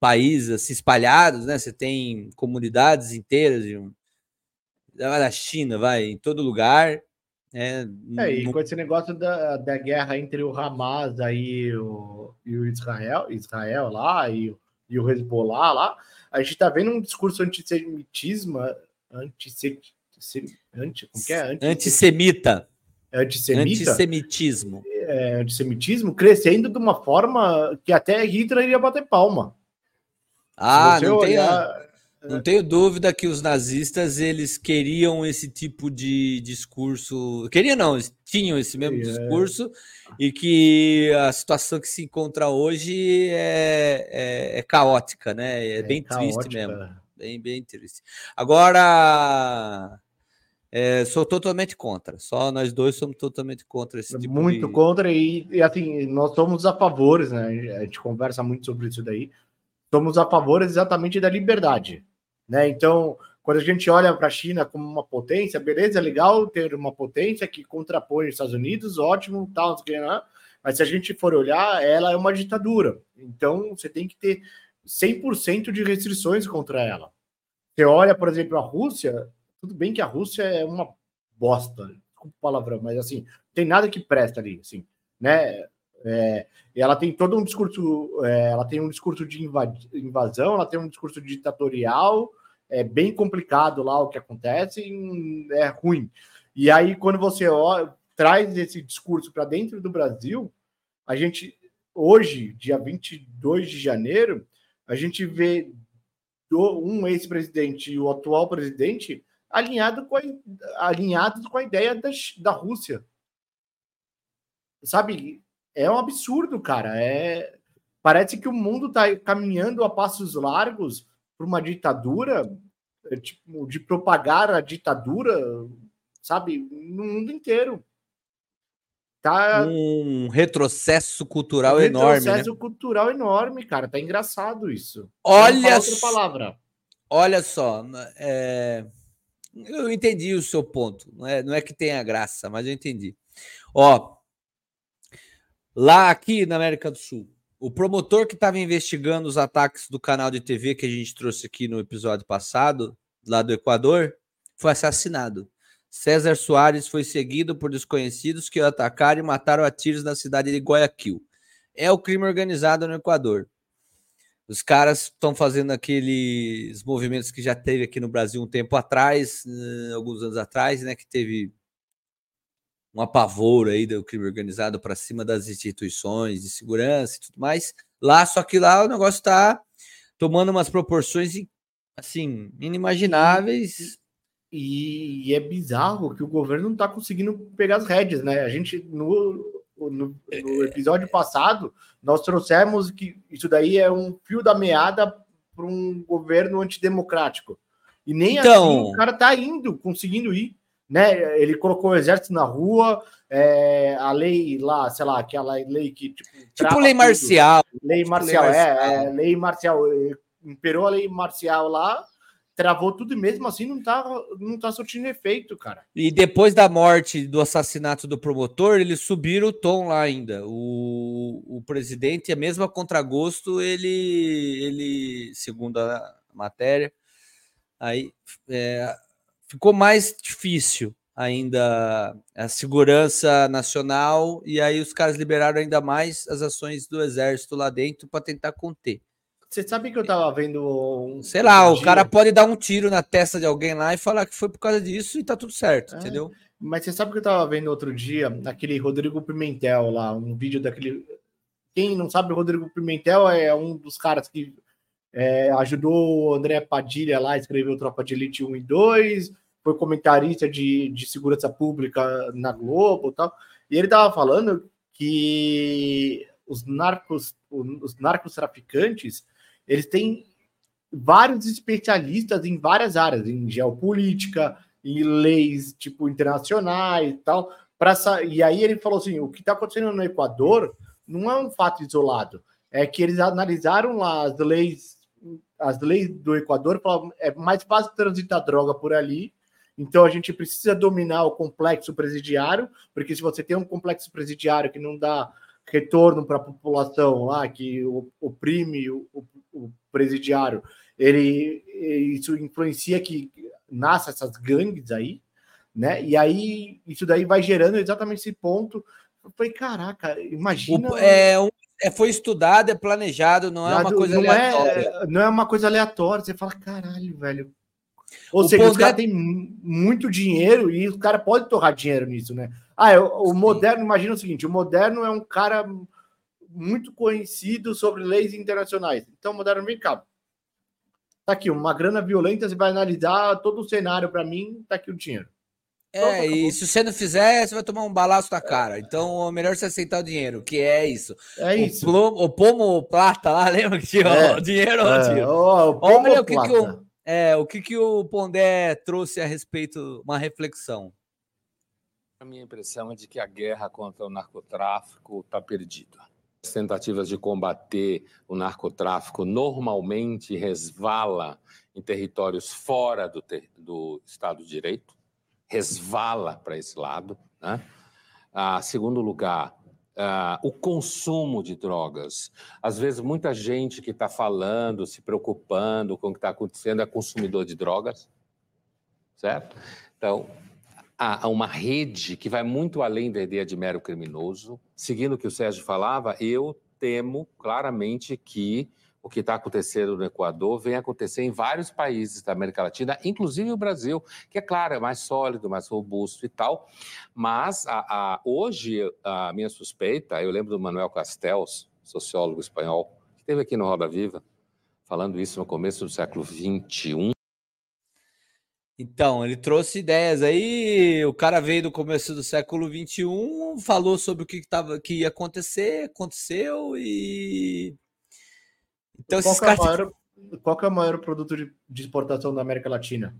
países assim, espalhados, né? Você tem comunidades inteiras de um, da China, vai, em todo lugar. É, é e com esse negócio da, da guerra entre o Hamas aí, o, e o Israel, Israel lá e, e o Hezbollah lá, a gente tá vendo um discurso antissemitismo, antissemita, anti, como que é? Antissemita. Antissemita? Antissemitismo. É, antissemitismo crescendo de uma forma que até Hitler ia bater palma. Ah, não, olhar... tenho, não tenho dúvida que os nazistas eles queriam esse tipo de discurso. Queriam não, eles tinham esse mesmo é. discurso e que a situação que se encontra hoje é, é, é caótica, né? É, é bem caótica. triste mesmo. Bem, bem triste. Agora. É, sou totalmente contra. Só nós dois somos totalmente contra esse tipo Muito de... contra, e, e, assim, nós somos a favores, né? A gente conversa muito sobre isso daí somos a favor exatamente da liberdade. Né? Então, quando a gente olha para a China como uma potência, beleza, é legal ter uma potência que contrapõe os Estados Unidos, ótimo, tal, mas se a gente for olhar, ela é uma ditadura. Então, você tem que ter 100% de restrições contra ela. Você olha, por exemplo, a Rússia, tudo bem que a Rússia é uma bosta, desculpa o palavrão, mas assim, tem nada que presta ali, assim, né? É, ela tem todo um discurso, é, ela tem um discurso de invasão, ela tem um discurso ditatorial, é bem complicado lá o que acontece, é ruim. E aí, quando você ó, traz esse discurso para dentro do Brasil, a gente, hoje, dia 22 de janeiro, a gente vê um ex-presidente e o atual presidente alinhado com alinhados com a ideia da, da Rússia. Sabe, é um absurdo, cara. É parece que o mundo está caminhando a passos largos para uma ditadura, é, tipo, de propagar a ditadura, sabe, no mundo inteiro. tá um retrocesso cultural um enorme. Né? Retrocesso né? cultural enorme, cara. Tá engraçado isso. Olha outra palavra. Olha só, é... eu entendi o seu ponto. Não é, não é que tenha graça, mas eu entendi. Ó, lá aqui na América do Sul, o promotor que estava investigando os ataques do canal de TV que a gente trouxe aqui no episódio passado, lá do Equador, foi assassinado. César Soares foi seguido por desconhecidos que o atacaram e mataram a tiros na cidade de Guayaquil. É o crime organizado no Equador. Os caras estão fazendo aqueles movimentos que já teve aqui no Brasil um tempo atrás, eh, alguns anos atrás, né? Que teve um apavoro aí do crime organizado para cima das instituições de segurança e tudo mais. Lá, só que lá o negócio está tomando umas proporções assim inimagináveis. E, e, é bizarro que o governo não está conseguindo pegar as rédeas, né? A gente no, no, no, é. episódio passado nós trouxemos que isso daí é um fio da meada para um governo antidemocrático. E nem então, assim o cara está indo, conseguindo ir né? Ele colocou o exército na rua, é, a lei lá, sei lá, aquela lei que tipo, tipo lei marcial, lei tipo marcial, lei marcial, é, é, lei marcial, imperou a lei marcial lá, travou tudo e mesmo assim não tá, não tá surtindo efeito, cara. E depois da morte, do assassinato do promotor, eles subiram o tom lá ainda. O, o presidente, a mesma contragosto, ele, ele, segundo a matéria, aí é, ficou mais difícil ainda a segurança nacional e aí os caras liberaram ainda mais as ações do exército lá dentro para tentar conter. Você sabe que eu tava vendo um... sei lá, um o cara pode dar um tiro na testa de alguém lá e falar que foi por causa disso e tá tudo certo, é, entendeu? Mas você sabe que eu tava vendo outro dia aquele Rodrigo Pimentel lá, um vídeo daquele quem não sabe, o Rodrigo Pimentel é um dos caras que é, ajudou o André Padilha lá, escreveu Tropa de Elite 1 e 2, foi comentarista de, de segurança pública na Globo e tal. E ele estava falando que os narcos, os narcos traficantes, eles têm vários especialistas em várias áreas, em geopolítica, em leis tipo internacionais e tal. Pra, e aí ele falou assim: o que está acontecendo no Equador não é um fato isolado, é que eles analisaram lá as leis as leis do Equador falavam, é mais fácil transitar droga por ali. Então a gente precisa dominar o complexo presidiário, porque se você tem um complexo presidiário que não dá retorno para a população lá, que oprime o, o, o presidiário, ele isso influencia que nasça essas gangues aí, né? E aí isso daí vai gerando exatamente esse ponto. Falei, caraca, imagina. O, é um é, foi estudado, é planejado, não é uma coisa não é, aleatória. É, não é uma coisa aleatória. Você fala, caralho, velho. Ou o seja, os caras têm muito dinheiro e o cara pode torrar dinheiro nisso, né? Ah, o, o moderno, imagina o seguinte: o moderno é um cara muito conhecido sobre leis internacionais. Então, o moderno, vem cá. Tá aqui, uma grana violenta, você vai analisar todo o cenário para mim, tá aqui o dinheiro. É, e se você não fizer, você vai tomar um balaço na cara. Então, é melhor você aceitar o dinheiro, que é isso. É isso. O, plomo, o pomo plata lá, lembra que tinha é. o dinheiro? É. Oh, o Olha o que, que, o, é, o que, que o Pondé trouxe a respeito, uma reflexão. A minha impressão é de que a guerra contra o narcotráfico está perdida. As tentativas de combater o narcotráfico normalmente resvala em territórios fora do, ter, do Estado de Direito resvala para esse lado. Né? Ah, segundo lugar, ah, o consumo de drogas. Às vezes, muita gente que está falando, se preocupando com o que está acontecendo é consumidor de drogas, certo? Então, há uma rede que vai muito além da ideia de mero criminoso. Seguindo o que o Sérgio falava, eu temo claramente que o que está acontecendo no Equador vem acontecer em vários países da América Latina, inclusive o Brasil, que é claro, é mais sólido, mais robusto e tal. Mas a, a, hoje a minha suspeita, eu lembro do Manuel Castells, sociólogo espanhol, que esteve aqui no Roda Viva, falando isso no começo do século XXI. Então, ele trouxe ideias aí. O cara veio do começo do século XXI, falou sobre o que, tava, que ia acontecer, aconteceu e então, qual, é maior, qual é o maior produto de, de, exportação da América Latina?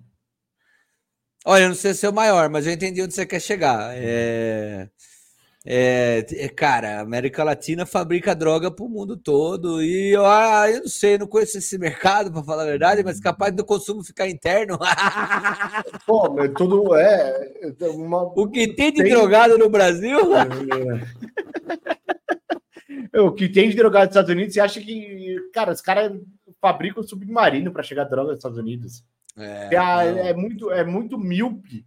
Olha, eu não sei se é o maior, mas eu entendi onde você quer chegar. É... É, é, cara, a América Latina fabrica droga para o mundo todo e eu, ah, eu não sei, não conheço esse mercado para falar a verdade, mas capaz do consumo ficar interno. Pô, mas tudo é. Uma... O que tem de tem... drogado no Brasil? É. o que tem de drogado nos Estados Unidos, você acha que, cara, os caras fabricam submarino para chegar droga nos Estados Unidos. É, é, é, muito, é muito míope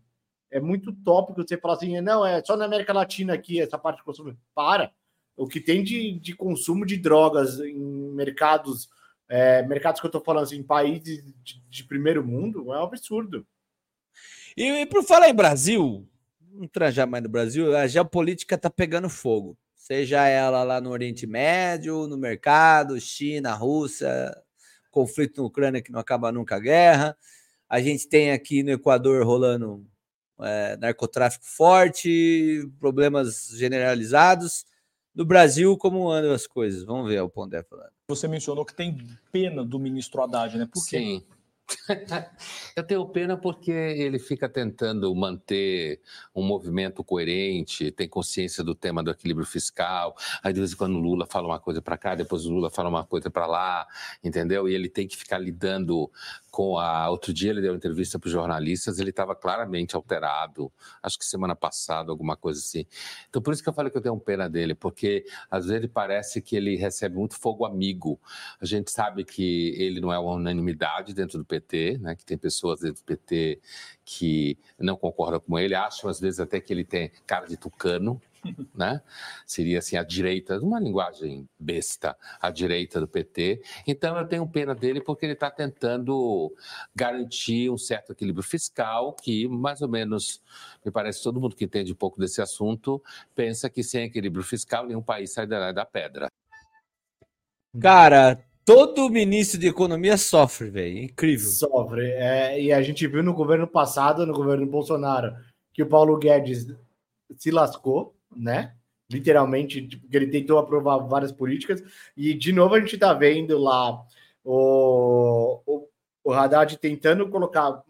é muito tópico você falar assim, não, é só na América Latina aqui essa parte de consumo. Para. O que tem de, de consumo de drogas em mercados, é, mercados que eu estou falando assim, países de, de, primeiro mundo, é um absurdo. E, e por falar em Brasil, não tranjar mais no Brasil, a geopolítica está pegando fogo. Seja ela lá no Oriente Médio, no mercado, China, Rússia, conflito na Ucrânia que não acaba nunca a guerra. A gente tem aqui no Equador rolando é, narcotráfico forte, problemas generalizados. No Brasil, como andam as coisas? Vamos ver o Pondé falando. Você mencionou que tem pena do ministro Haddad, né? Por quê? Sim. Eu tenho pena porque ele fica tentando manter um movimento coerente, tem consciência do tema do equilíbrio fiscal. Aí de vez em quando o Lula fala uma coisa para cá, depois o Lula fala uma coisa para lá, entendeu? E ele tem que ficar lidando com a. Outro dia ele deu uma entrevista para os jornalistas, ele estava claramente alterado, acho que semana passada, alguma coisa assim. Então por isso que eu falei que eu tenho pena dele, porque às vezes parece que ele recebe muito fogo amigo. A gente sabe que ele não é uma unanimidade dentro do PT, né? Que tem pessoas dentro do PT que não concordam com ele, acham às vezes até que ele tem cara de tucano, né? Seria assim a direita, uma linguagem besta, a direita do PT. Então eu tenho pena dele porque ele está tentando garantir um certo equilíbrio fiscal que mais ou menos me parece todo mundo que entende um pouco desse assunto pensa que sem equilíbrio fiscal nenhum país sai da, da pedra. Cara, todo ministro de economia sofre, velho, incrível. Sofre. É, e a gente viu no governo passado, no governo Bolsonaro, que o Paulo Guedes se lascou né? Literalmente, porque tipo, ele tentou aprovar várias políticas, e de novo a gente está vendo lá o, o, o Haddad tentando colocar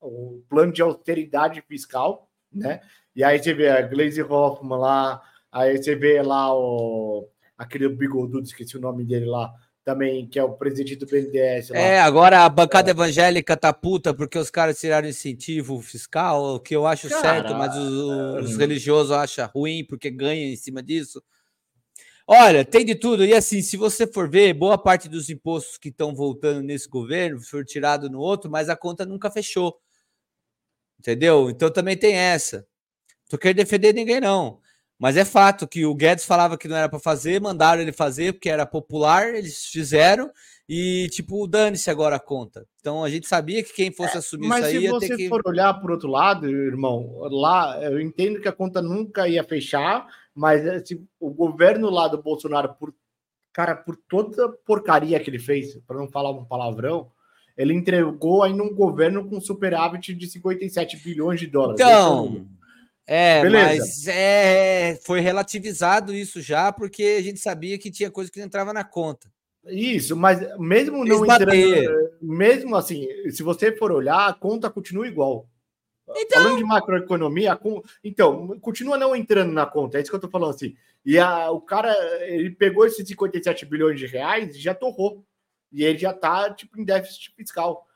o plano de austeridade fiscal, né? E aí você vê a Glaze Hoffman lá, aí você vê lá o aquele bigodudo, esqueci o nome dele lá, também, que é o presidente do BNDES. Lá. É, agora a bancada é. evangélica tá puta porque os caras tiraram incentivo fiscal, o que eu acho Cara, certo, mas os, os religiosos acham ruim porque ganham em cima disso. Olha, tem de tudo. E assim, se você for ver, boa parte dos impostos que estão voltando nesse governo foi tirado no outro, mas a conta nunca fechou. Entendeu? Então também tem essa. Tô querendo defender ninguém, não. Mas é fato que o Guedes falava que não era para fazer, mandaram ele fazer porque era popular, eles fizeram e, tipo, dane-se agora a conta. Então a gente sabia que quem fosse é, assumir isso aí. Mas se você que... for olhar por outro lado, irmão, lá eu entendo que a conta nunca ia fechar, mas assim, o governo lá do Bolsonaro, por cara, por toda porcaria que ele fez, para não falar um palavrão, ele entregou ainda um governo com superávit de 57 bilhões de dólares. Então. É, Beleza. mas é, foi relativizado isso já, porque a gente sabia que tinha coisa que não entrava na conta. Isso, mas mesmo não entrando, mesmo assim, se você for olhar, a conta continua igual. Então... Falando de macroeconomia, con... então, continua não entrando na conta, é isso que eu tô falando assim. E a, o cara, ele pegou esses 57 bilhões de reais e já torrou. E ele já tá, tipo, em déficit fiscal.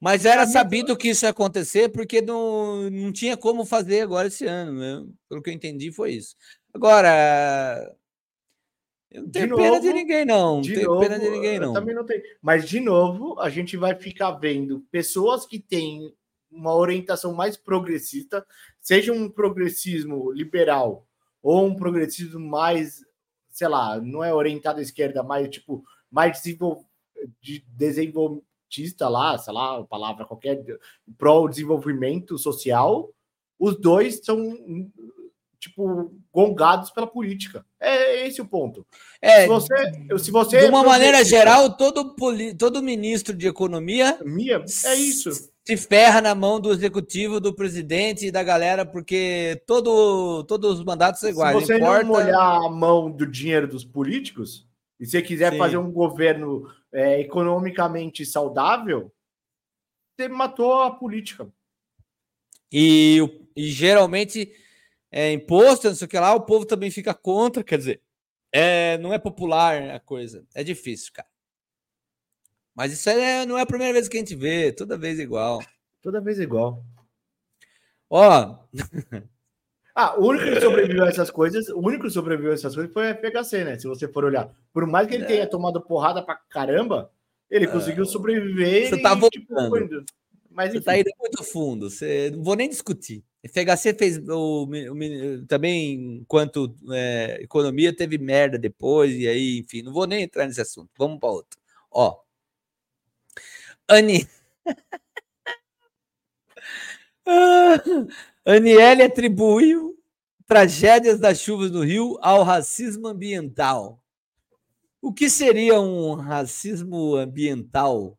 Mas era sabido que isso ia acontecer porque não, não tinha como fazer agora esse ano. Né? Pelo que eu entendi, foi isso. Agora, eu não tenho de pena de ninguém, não. De não tenho novo, pena de ninguém, não. Também não tem. Mas, de novo, a gente vai ficar vendo pessoas que têm uma orientação mais progressista, seja um progressismo liberal ou um progressismo mais, sei lá, não é orientado à esquerda, mas tipo, mais desenvol... de desenvolvimento artista lá, sei lá, palavra qualquer, pro desenvolvimento social, os dois são tipo gongados pela política. É esse o ponto. É, se você, se você de uma maneira geral, todo todo ministro de economia Minha, é isso. Se ferra na mão do executivo, do presidente e da galera, porque todo, todos os mandatos são iguais. Se você não, molhar a mão do dinheiro dos políticos, e se quiser Sim. fazer um governo é, economicamente saudável, você matou a política. E, e geralmente é, imposto, não sei o que lá, o povo também fica contra, quer dizer, é, não é popular a coisa. É difícil, cara. Mas isso é, não é a primeira vez que a gente vê, toda vez igual. Toda vez igual. Ó. ah, o único que sobreviveu a essas coisas, o único que sobreviveu a essas coisas foi a FHC, né? Se você for olhar. Por mais que ele é. tenha tomado porrada pra caramba, ele é. conseguiu sobreviver. Você tá e, tipo, voltando. Tipo, Mas, você tá indo muito fundo. Você... Não vou nem discutir. FHC fez o, o também, enquanto é, economia, teve merda depois, e aí, enfim, não vou nem entrar nesse assunto. Vamos para outro. Ó. Ani. Aniele atribuiu tragédias das chuvas no Rio ao racismo ambiental. O que seria um racismo ambiental?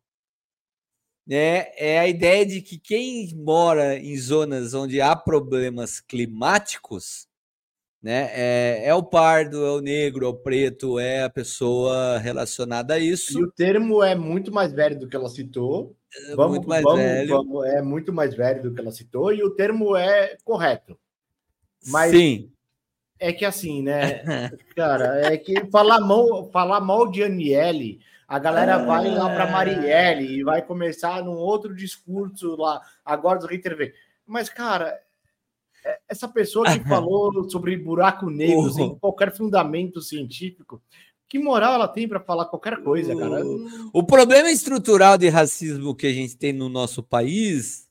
É, é a ideia de que quem mora em zonas onde há problemas climáticos né, é, é o pardo, é o negro, é o preto, é a pessoa relacionada a isso. E o termo é muito mais velho do que ela citou. É vamos, muito mais vamos, velho. Vamos, é muito mais velho do que ela citou, e o termo é correto. Mas Sim. É que assim, né, cara, é que falar mal, falar mal de Aniele, a galera vai lá para Marielle e vai começar num outro discurso lá, agora do Ritter Mas, cara, é, essa pessoa que falou sobre buraco negro sem qualquer fundamento científico, que moral ela tem para falar qualquer coisa, cara? O problema estrutural de racismo que a gente tem no nosso país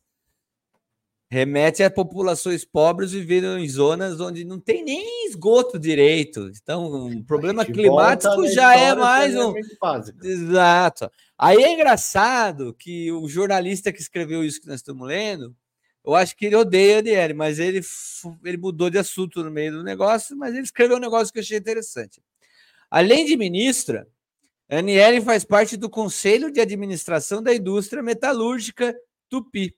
remete a populações pobres vivendo em zonas onde não tem nem esgoto direito. Então, o problema climático já é mais um. Exato. Aí é engraçado que o jornalista que escreveu isso que nós estamos lendo, eu acho que ele odeia a DL, mas ele, ele mudou de assunto no meio do negócio, mas ele escreveu um negócio que eu achei interessante. Além de ministra, Aniele faz parte do Conselho de Administração da Indústria Metalúrgica Tupi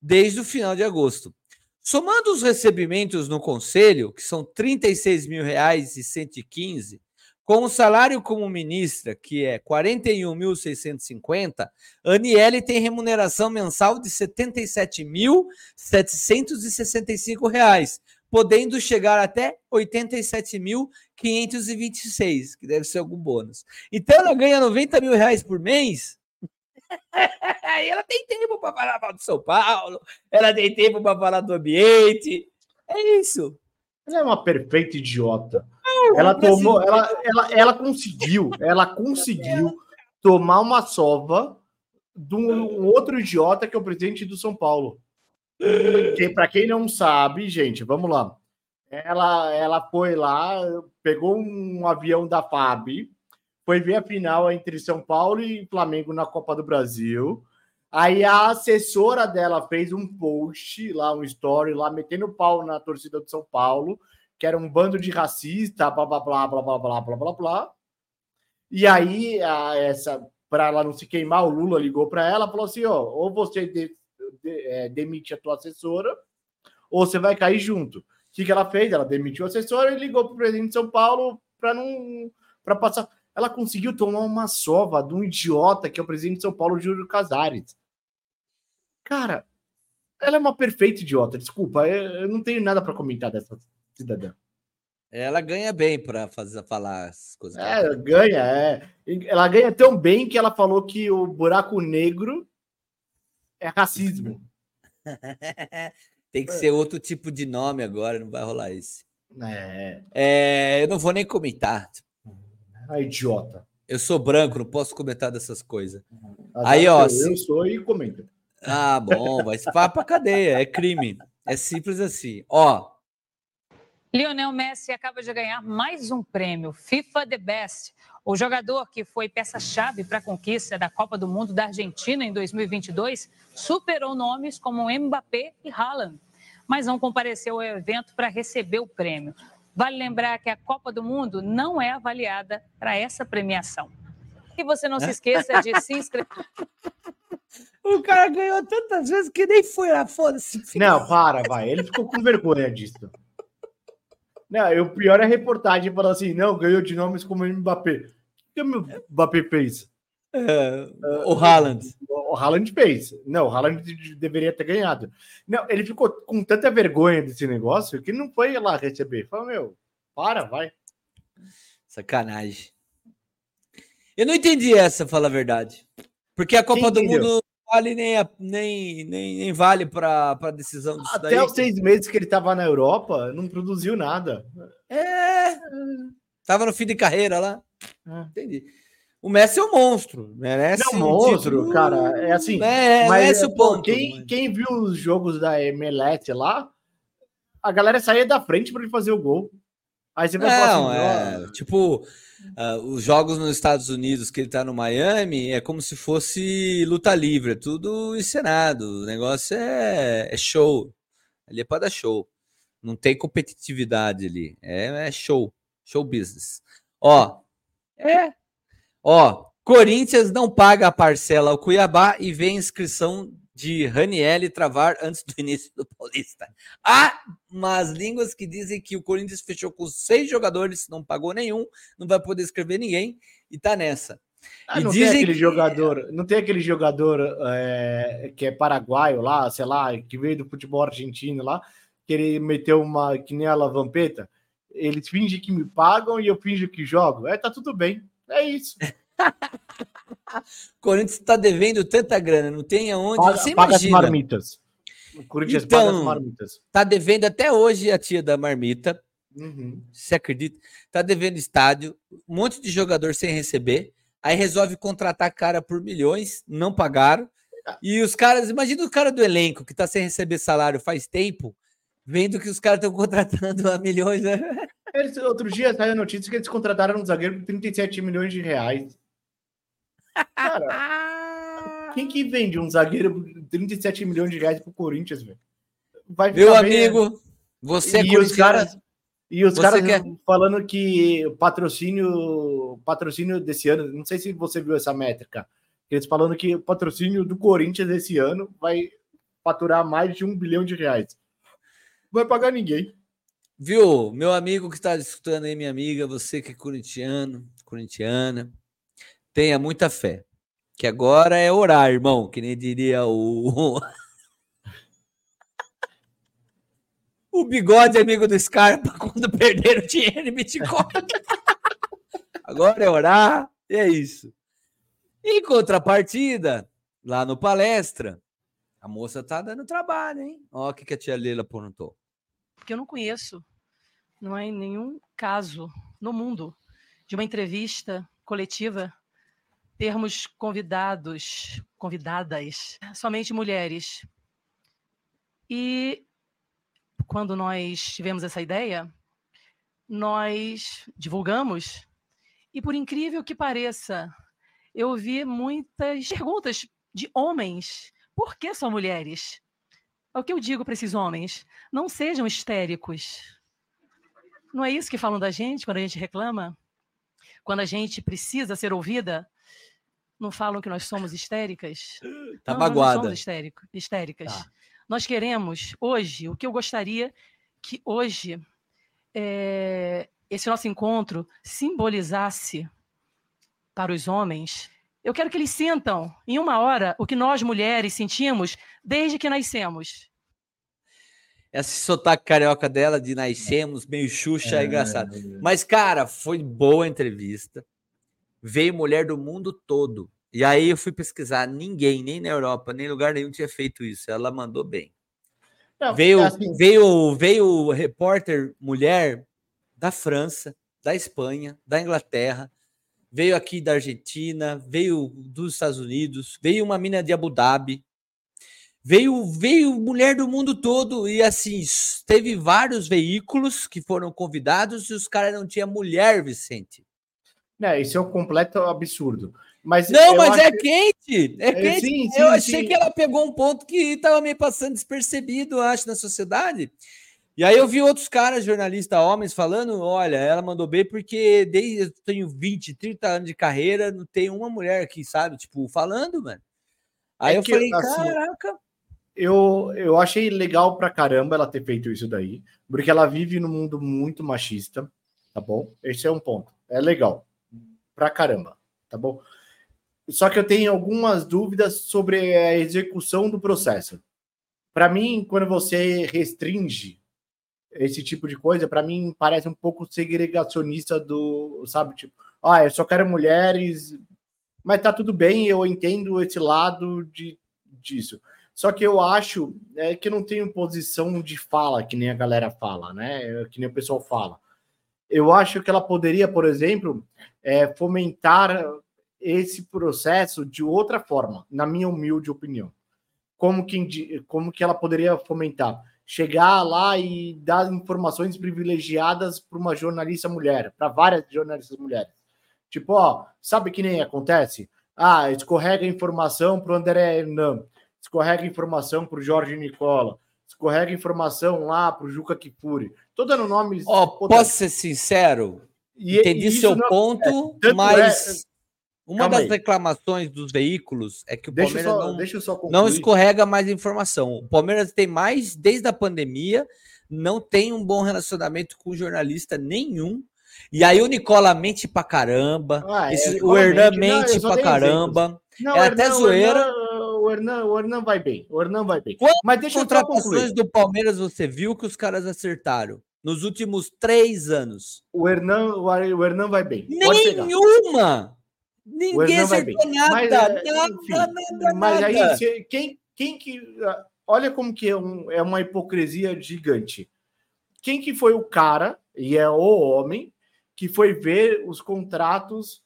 desde o final de agosto. Somando os recebimentos no conselho, que são 36 mil reais e 115, com o salário como ministra, que é R$ 41.650, Aniele tem remuneração mensal de R$ 77.765, podendo chegar até R$ 87.526, que deve ser algum bônus. Então ela ganha 90 mil reais por mês Aí ela tem tempo para falar mal de São Paulo, ela tem tempo para falar do ambiente. É isso. Ela é uma perfeita idiota. ela tomou, ela, ela, ela conseguiu, ela conseguiu tomar uma sova de um outro idiota que é o presidente do São Paulo. Para quem não sabe, gente, vamos lá. Ela, ela foi lá, pegou um avião da FAB, foi ver a final entre São Paulo e Flamengo na Copa do Brasil. Aí a assessora dela fez um post lá, um story lá, metendo pau na torcida de São Paulo, que era um bando de racista, blá blá blá blá blá blá blá blá blá. E aí, a, essa, para ela não se queimar, o Lula ligou para ela, falou assim: ó, ou você de, de, é, demite a tua assessora, ou você vai cair junto. O que, que ela fez? Ela demitiu a assessora e ligou para o presidente de São Paulo para não para passar ela conseguiu tomar uma sova de um idiota que é o presidente de São Paulo, Júlio Casares. Cara, ela é uma perfeita idiota. Desculpa, eu não tenho nada para comentar dessa cidadã. Ela ganha bem para fazer falar as coisas. É, ela ganha, é. Ela ganha tão bem que ela falou que o buraco negro é racismo. Tem que ser outro tipo de nome agora, não vai rolar esse. É. é eu não vou nem comentar. A idiota. Eu sou branco, não posso comentar dessas coisas. Aí, ó. Eu, se... sou e comenta. Ah, bom, vai se para pra cadeia, é crime. É simples assim. Ó. Lionel Messi acaba de ganhar mais um prêmio, FIFA The Best. O jogador que foi peça-chave para a conquista da Copa do Mundo da Argentina em 2022 superou nomes como Mbappé e Haaland, mas não compareceu ao evento para receber o prêmio. Vale lembrar que a Copa do Mundo não é avaliada para essa premiação. E você não se esqueça de se inscrever. O cara ganhou tantas vezes que nem foi lá, foda-se. Não, para, vai. Ele ficou com vergonha disso. Não, o pior é a reportagem falando assim: não, ganhou de nomes como Mbappé. O que o Mbappé fez? É, o Haaland. O Haaland fez. Não, o Haaland deveria ter ganhado. Não, ele ficou com tanta vergonha desse negócio que não foi lá receber. Falou, meu, para, vai. Sacanagem. Eu não entendi essa, fala a verdade. Porque a Copa do Mundo não vale nem, a, nem, nem, nem vale para a decisão disso Até daí. os seis meses que ele estava na Europa, não produziu nada. É. Tava no fim de carreira lá. É. Entendi. O Messi é um monstro, merece. Não, um monstro, título, cara. É assim. É, mas é, o ponto. Quem, quem viu os jogos da Emelete lá, a galera saía da frente para ele fazer o gol. Aí você vai Não, falar assim, é, tipo, uh, os jogos nos Estados Unidos que ele tá no Miami é como se fosse luta livre, é tudo encenado. O negócio é, é show. Ali é para dar show. Não tem competitividade ali. É, é show. Show business. Ó, é, Ó, Corinthians não paga a parcela ao Cuiabá e vê a inscrição de Raniel travar antes do início do Paulista. Há umas línguas que dizem que o Corinthians fechou com seis jogadores, não pagou nenhum, não vai poder escrever ninguém e tá nessa. Ah, não tem aquele que... jogador, não tem aquele jogador é, que é paraguaio lá, sei lá, que veio do futebol argentino lá, que ele meteu uma que nem a Lavampeta. Eles fingem que me pagam e eu finjo que jogo. É, tá tudo bem. É isso. Corinthians está devendo tanta grana, não tem aonde. Paga, você paga imagina. as marmitas. O Corinthians então, paga as marmitas. Tá devendo até hoje a tia da marmita. Uhum. Você acredita? Tá devendo estádio, um monte de jogador sem receber. Aí resolve contratar cara por milhões, não pagaram. E os caras, imagina o cara do elenco que tá sem receber salário faz tempo, vendo que os caras estão contratando a milhões. Né? Eles, outro dia saiu a notícia que eles contrataram um zagueiro por 37 milhões de reais. Cara, quem que vende um zagueiro por 37 milhões de reais pro Corinthians, velho? Meu amigo, bem, você e é os caras E os caras quer... falando que o patrocínio, patrocínio desse ano, não sei se você viu essa métrica, eles falando que o patrocínio do Corinthians esse ano vai faturar mais de um bilhão de reais. Não vai pagar ninguém. Viu, meu amigo que está escutando aí, minha amiga, você que é corintiano, corintiana, tenha muita fé. Que agora é orar, irmão, que nem diria o. o bigode amigo do Scarpa quando perder o dinheiro em Bitcoin. agora é orar, e é isso. Em contrapartida, lá no palestra, a moça tá dando trabalho, hein? Ó, o que, que a tia Leila perguntou porque eu não conheço, não há nenhum caso no mundo de uma entrevista coletiva termos convidados, convidadas, somente mulheres. E quando nós tivemos essa ideia, nós divulgamos, e por incrível que pareça, eu ouvi muitas perguntas de homens: por que são mulheres? É o que eu digo para esses homens: não sejam histéricos. Não é isso que falam da gente quando a gente reclama? Quando a gente precisa ser ouvida? Não falam que nós somos histéricas? Tá não, magoada. Nós não somos histérico, histéricas. Tá. Nós queremos, hoje, o que eu gostaria que hoje é, esse nosso encontro simbolizasse para os homens. Eu quero que eles sintam, em uma hora, o que nós mulheres sentimos desde que nascemos. Esse sotaque carioca dela de nascemos, meio xuxa, é, é engraçado. Mas, cara, foi boa a entrevista. Veio mulher do mundo todo. E aí eu fui pesquisar. Ninguém, nem na Europa, nem lugar nenhum tinha feito isso. Ela mandou bem. Não, veio, é assim... veio, veio repórter mulher da França, da Espanha, da Inglaterra, veio aqui da Argentina, veio dos Estados Unidos, veio uma mina de Abu Dhabi, veio veio mulher do mundo todo e assim teve vários veículos que foram convidados e os caras não tinham mulher, Vicente. É, isso é um completo absurdo. Mas não, mas é quente, é, é quente. Sim, sim, eu achei sim. que ela pegou um ponto que estava meio passando despercebido, acho, na sociedade. E aí eu vi outros caras, jornalistas homens, falando: olha, ela mandou bem porque desde eu tenho 20, 30 anos de carreira, não tem uma mulher aqui, sabe? Tipo, falando, mano. Aí é eu que, falei, assim, caraca. Eu, eu achei legal pra caramba ela ter feito isso daí, porque ela vive num mundo muito machista, tá bom? Esse é um ponto. É legal. Pra caramba, tá bom? Só que eu tenho algumas dúvidas sobre a execução do processo. Para mim, quando você restringe esse tipo de coisa, para mim parece um pouco segregacionista do, sabe, tipo, ah, eu só quero mulheres, mas tá tudo bem, eu entendo esse lado de, disso. Só que eu acho é, que não tenho posição de fala, que nem a galera fala, né? Que nem o pessoal fala. Eu acho que ela poderia, por exemplo, é, fomentar esse processo de outra forma, na minha humilde opinião. Como que, como que ela poderia fomentar? Chegar lá e dar informações privilegiadas para uma jornalista mulher, para várias jornalistas mulheres. Tipo, ó, sabe que nem acontece? Ah, escorrega informação para o André Hernan escorrega informação para o Jorge Nicola, escorrega informação lá para o Juca Kifuri. Tô dando nomes. Oh, posso ser sincero? E, Entendi seu não, ponto, é, mas é, uma das aí. reclamações dos veículos é que o deixa Palmeiras só, não, não escorrega mais informação. O Palmeiras tem mais, desde a pandemia, não tem um bom relacionamento com jornalista nenhum. E aí o Nicola mente pra caramba, ah, esse, o Hernan mente não, pra caramba. Não, é até zoeira. Hernan, o Hernan, o Hernan vai bem. O Hernan vai bem. Quantas Mas deixa contratações do Palmeiras você viu que os caras acertaram? Nos últimos três anos. O Hernan, o Hernan vai bem. Nenhuma! Ninguém acertou nada. Mas, nada, enfim, nada, nada, Mas aí, quem, quem que. Olha como que é, um, é uma hipocrisia gigante. Quem que foi o cara, e é o homem, que foi ver os contratos,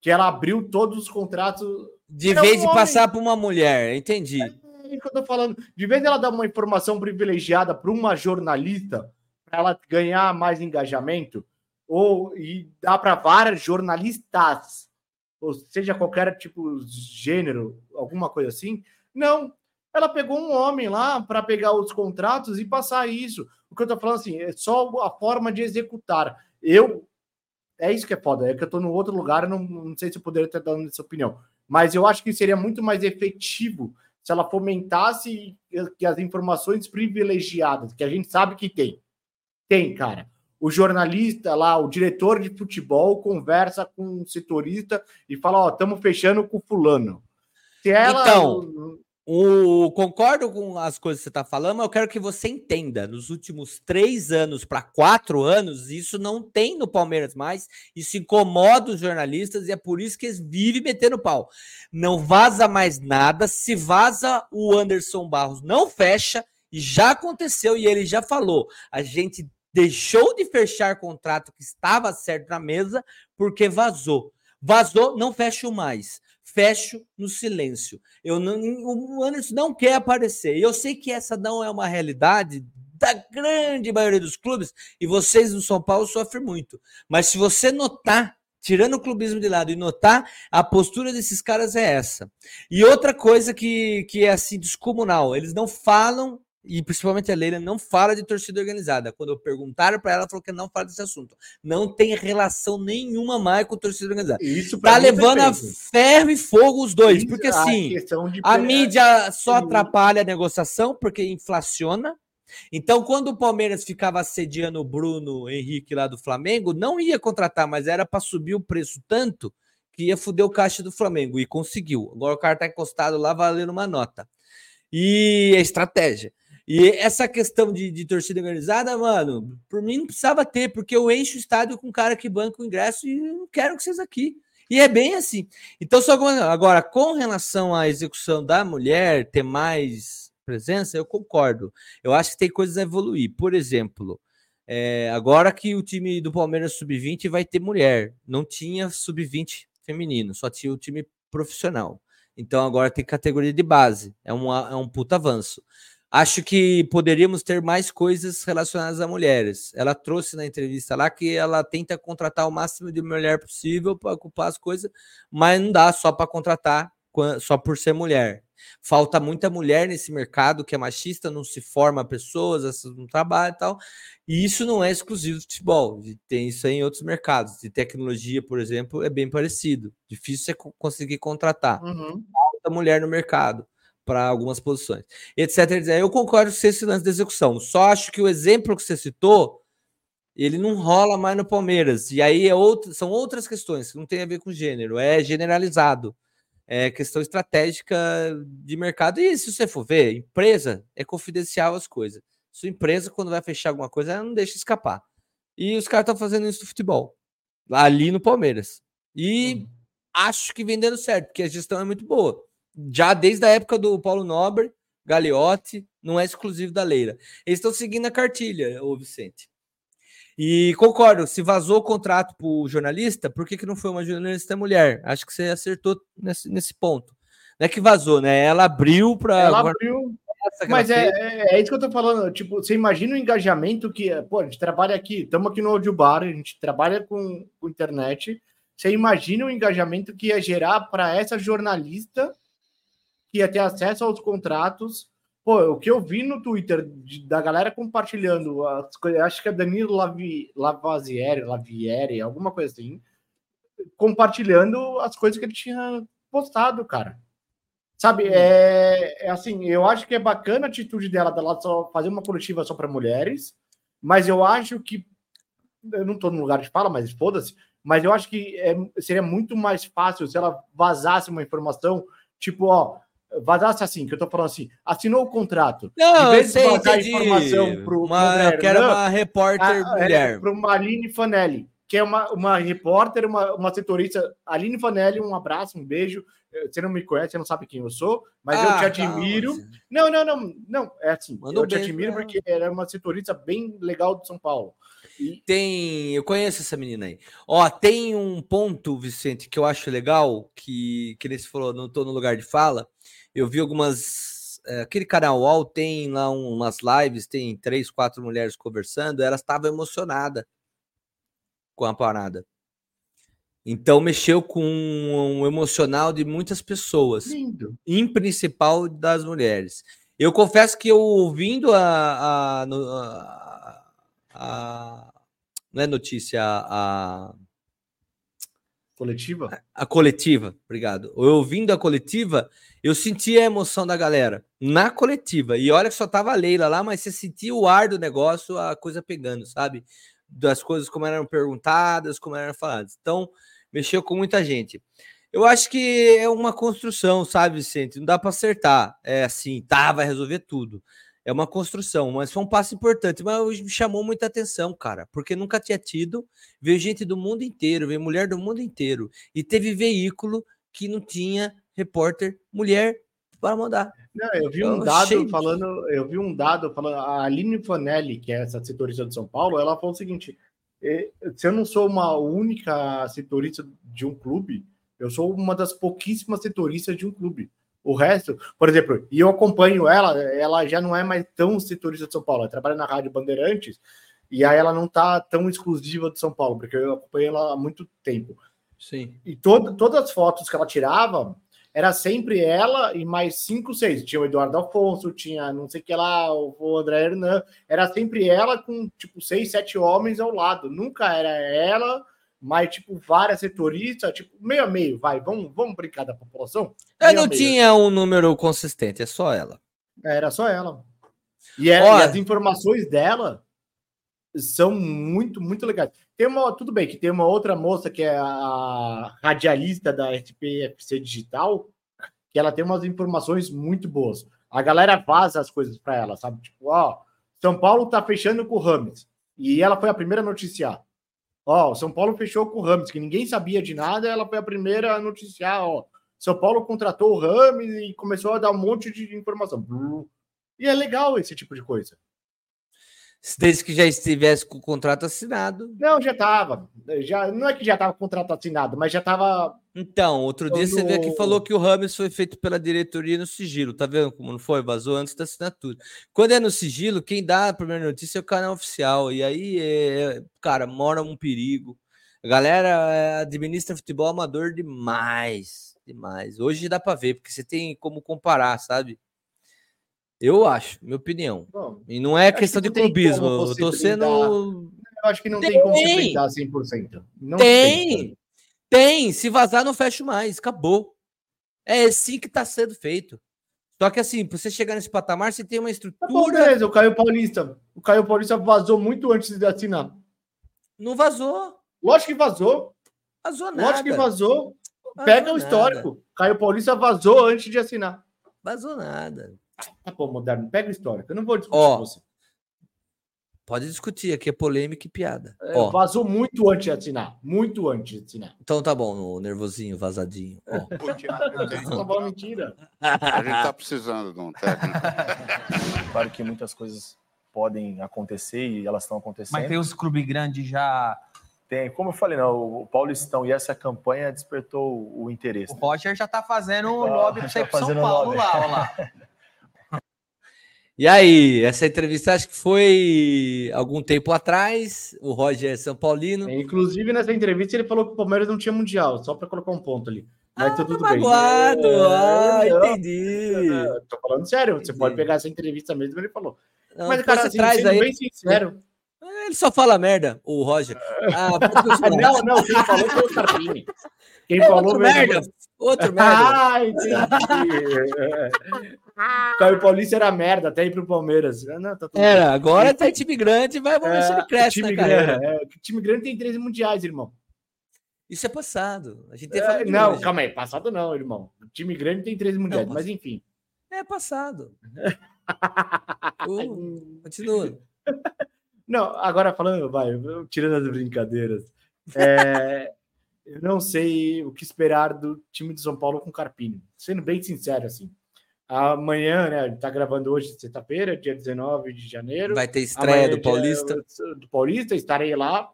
que ela abriu todos os contratos de vez de passar por uma mulher, entendi. É, é que eu tô falando. De vez dela dar uma informação privilegiada para uma jornalista, para ela ganhar mais engajamento, ou e dar para várias jornalistas, ou seja, qualquer tipo gênero, alguma coisa assim. Não. Ela pegou um homem lá para pegar os contratos e passar isso. O que eu tô falando assim, é só a forma de executar. Eu. É isso que é foda, é que eu tô no outro lugar, não, não sei se eu poderia ter dado essa opinião mas eu acho que seria muito mais efetivo se ela fomentasse que as informações privilegiadas, que a gente sabe que tem. Tem, cara. O jornalista lá, o diretor de futebol, conversa com um setorista e fala: Ó, oh, estamos fechando com fulano. Se ela, então, o, concordo com as coisas que você está falando, mas eu quero que você entenda: nos últimos três anos para quatro anos, isso não tem no Palmeiras mais. Isso incomoda os jornalistas e é por isso que eles vivem metendo pau. Não vaza mais nada. Se vaza, o Anderson Barros não fecha. E já aconteceu e ele já falou: a gente deixou de fechar contrato que estava certo na mesa porque vazou. Vazou, não fecho mais fecho no silêncio. Eu não, o Anderson não quer aparecer. Eu sei que essa não é uma realidade da grande maioria dos clubes e vocês no São Paulo sofrem muito. Mas se você notar, tirando o clubismo de lado e notar, a postura desses caras é essa. E outra coisa que, que é assim descomunal, eles não falam e principalmente a Leila não fala de torcida organizada. Quando eu perguntaram para ela, ela falou que não fala desse assunto. Não tem relação nenhuma mais com torcida organizada. Isso tá levando a ferro e fogo os dois, Isso, porque assim, a, a mídia só atrapalha a negociação porque inflaciona. Então, quando o Palmeiras ficava assediando o Bruno Henrique lá do Flamengo, não ia contratar, mas era para subir o preço tanto que ia foder o caixa do Flamengo e conseguiu. Agora o cara tá encostado lá valendo uma nota. E a estratégia. E essa questão de, de, torcida organizada, mano, por mim não precisava ter, porque eu encho o estádio com cara que banca o ingresso e não quero que vocês aqui. E é bem assim. Então, só agora, com relação à execução da mulher ter mais presença, eu concordo. Eu acho que tem coisas a evoluir. Por exemplo, é, agora que o time do Palmeiras sub-20 vai ter mulher, não tinha sub-20 feminino, só tinha o time profissional. Então agora tem categoria de base. É um, é um puta avanço. Acho que poderíamos ter mais coisas relacionadas a mulheres. Ela trouxe na entrevista lá que ela tenta contratar o máximo de mulher possível para ocupar as coisas, mas não dá só para contratar só por ser mulher. Falta muita mulher nesse mercado que é machista, não se forma pessoas, não trabalha e tal. E isso não é exclusivo do futebol, tem isso em outros mercados. De tecnologia, por exemplo, é bem parecido. Difícil você conseguir contratar. Uhum. Falta mulher no mercado para algumas posições, etc. Eu concordo com esse lance da execução. Só acho que o exemplo que você citou, ele não rola mais no Palmeiras. E aí é são outras questões que não tem a ver com gênero, é generalizado. é questão estratégica de mercado. E se você for ver, empresa é confidencial as coisas. Sua empresa, quando vai fechar alguma coisa, ela não deixa escapar. E os caras estão fazendo isso no futebol, ali no Palmeiras. E uhum. acho que vem dando certo, porque a gestão é muito boa. Já desde a época do Paulo Nobre, Gagliotti, não é exclusivo da Leira. Eles estão seguindo a cartilha, o Vicente. E concordo, se vazou o contrato para o jornalista, por que, que não foi uma jornalista mulher? Acho que você acertou nesse, nesse ponto. Não é que vazou, né? Ela abriu para. Ela abriu. Mas é, é, é, isso que eu tô falando. Tipo, você imagina o engajamento que. Pô, a gente trabalha aqui, estamos aqui no Audio Bar, a gente trabalha com, com internet. Você imagina o engajamento que ia gerar para essa jornalista que ia ter acesso aos contratos Pô, o que eu vi no Twitter de, da galera compartilhando as coisas, acho que é Danilo Lavi, Lavazieri, Lavieri, alguma coisa assim, compartilhando as coisas que ele tinha postado, cara. Sabe, é, é assim, eu acho que é bacana a atitude dela, dela só fazer uma coletiva só para mulheres, mas eu acho que eu não tô no lugar de fala, mas foda-se, mas eu acho que é, seria muito mais fácil se ela vazasse uma informação, tipo, ó, vazasse assim, que eu tô falando assim, assinou o contrato. Não, em vez de vazar informação pro, uma, pro que era uma repórter a, é, mulher. Para uma Aline Fanelli, que é uma, uma repórter, uma, uma setorista. Aline Fanelli, um abraço, um beijo. Você não me conhece, você não sabe quem eu sou, mas ah, eu te admiro. Calma. Não, não, não, não, é assim. Mandou eu te admiro porque ela é uma setorista bem legal de São Paulo. E... Tem, eu conheço essa menina aí. Ó, tem um ponto, Vicente, que eu acho legal, que, que ele falou, não tô no lugar de fala, eu vi algumas. É, aquele canal tem lá umas lives, tem três, quatro mulheres conversando, elas estavam emocionadas com a parada. Então mexeu com o emocional de muitas pessoas, Lindo. em principal das mulheres. Eu confesso que eu ouvindo a, a, a, a não é notícia, a, coletiva? A, a coletiva, obrigado. Eu ouvindo a coletiva, eu senti a emoção da galera na coletiva. E olha que só tava a Leila lá, mas você sentia o ar do negócio, a coisa pegando, sabe? Das coisas como eram perguntadas, como eram faladas. Então, mexeu com muita gente. Eu acho que é uma construção, sabe, Vicente? Não dá para acertar. É assim, tá, vai resolver tudo. É uma construção, mas foi um passo importante. Mas me chamou muita atenção, cara, porque nunca tinha tido. Veio gente do mundo inteiro, veio mulher do mundo inteiro. E teve veículo que não tinha repórter mulher para mandar. Não, eu vi um dado falando, eu vi um dado falando, a Aline Fanelli, que é essa setorista de São Paulo, ela falou o seguinte: se eu não sou uma única setorista de um clube, eu sou uma das pouquíssimas setoristas de um clube. O resto, por exemplo, e eu acompanho ela, ela já não é mais tão setorista de São Paulo, ela trabalha na Rádio Bandeirantes, e aí ela não tá tão exclusiva de São Paulo, porque eu acompanho ela há muito tempo. Sim. E todo, todas as fotos que ela tirava, era sempre ela e mais cinco, seis. Tinha o Eduardo Afonso, tinha não sei o que lá, o André Hernan. Era sempre ela com, tipo, seis, sete homens ao lado. Nunca era ela, mas, tipo, várias setoristas, tipo, meio a meio, vai, vamos, vamos brincar da população? Eu não tinha um número consistente, é só ela. Era só ela. E, é, e as informações dela são muito, muito legais. Tem uma, tudo bem que tem uma outra moça que é a radialista da RTPFC Digital, que ela tem umas informações muito boas. A galera vaza as coisas para ela, sabe? Tipo, ó, São Paulo tá fechando com o Rames. E ela foi a primeira a noticiar. Ó, São Paulo fechou com o Rames, que ninguém sabia de nada, ela foi a primeira a noticiar, ó. São Paulo contratou o Rames e começou a dar um monte de informação. E é legal esse tipo de coisa. Desde que já estivesse com o contrato assinado. Não, já estava. Já, não é que já estava com o contrato assinado, mas já estava. Então, outro dia você veio aqui falou que o Rames foi feito pela diretoria no sigilo. Tá vendo como não foi? Vazou antes da assinatura. Quando é no sigilo, quem dá a primeira notícia é o canal oficial. E aí, é, cara, mora um perigo. A galera é, administra futebol amador demais. Demais. Hoje dá para ver, porque você tem como comparar, sabe? Eu acho, minha opinião. Bom, e não é questão que de clubismo. Eu tô sendo. Eu acho que não tem, tem como se blindar 100%. Não tem. tem. Tem. Se vazar, não fecho mais. Acabou. É assim que tá sendo feito. Só que assim, para você chegar nesse patamar, você tem uma estrutura. Tá bom, beleza, o Caio Paulista. O Caio Paulista vazou muito antes de assinar. Não vazou. Lógico que vazou. Vazou nada. Lógico que vazou. Pega o histórico. Caio Paulista vazou antes de assinar. Vazou nada. Tá bom, moderno. Pega o histórico. Eu não vou discutir Ó, com você. Pode discutir, aqui é polêmica e piada. É, Ó, vazou muito antes de assinar. Muito antes de assinar. então tá bom, o nervosinho, vazadinho. Ó. Tá falando mentira. a gente tá precisando de um técnico. Claro que muitas coisas podem acontecer e elas estão acontecendo. Mas tem os clubes grandes já. Tem, como eu falei, não, o Paulistão e essa campanha despertou o interesse. O Roger já tá fazendo um lobby pra já você ir pro São Paulo lobby. lá, ó lá. E aí, essa entrevista acho que foi algum tempo atrás. O Roger é São Paulino. Inclusive, nessa entrevista, ele falou que o Palmeiras não tinha mundial, só para colocar um ponto ali. Mas tá tudo bem. magoado. Ah, É, não, entendi. não, Tô falando sério, você pode pegar essa entrevista mesmo, ele falou. Não, Mas, cara, assim, traz sendo aí. bem sincero. Ele só fala merda, o Roger. Ah, não, não, quem falou foi o Carpini. Quem É falou outro mesmo- merda. Outro merda. Ah, entendi. Caio Paulista era merda, até ir pro Palmeiras. Ah, Não, tá Era, bem. agora tá time grande, vai, vamos se ele cresce time na carreira. grande, é, time grande tem três mundiais, irmão. Isso é passado. A gente tem É, não, hoje. calma aí, passado não, irmão. Time grande tem três mundiais, mas enfim. É passado. Uh, continua. Não, agora falando, vai, tirando as brincadeiras. é, eu não sei o que esperar do time de São Paulo com Carpini. Sendo bem sincero, assim. Amanhã, né? Tá gravando hoje, sexta-feira, dia 19 de janeiro. Vai ter estreia do dia- Paulista. Do Paulista, estarei lá.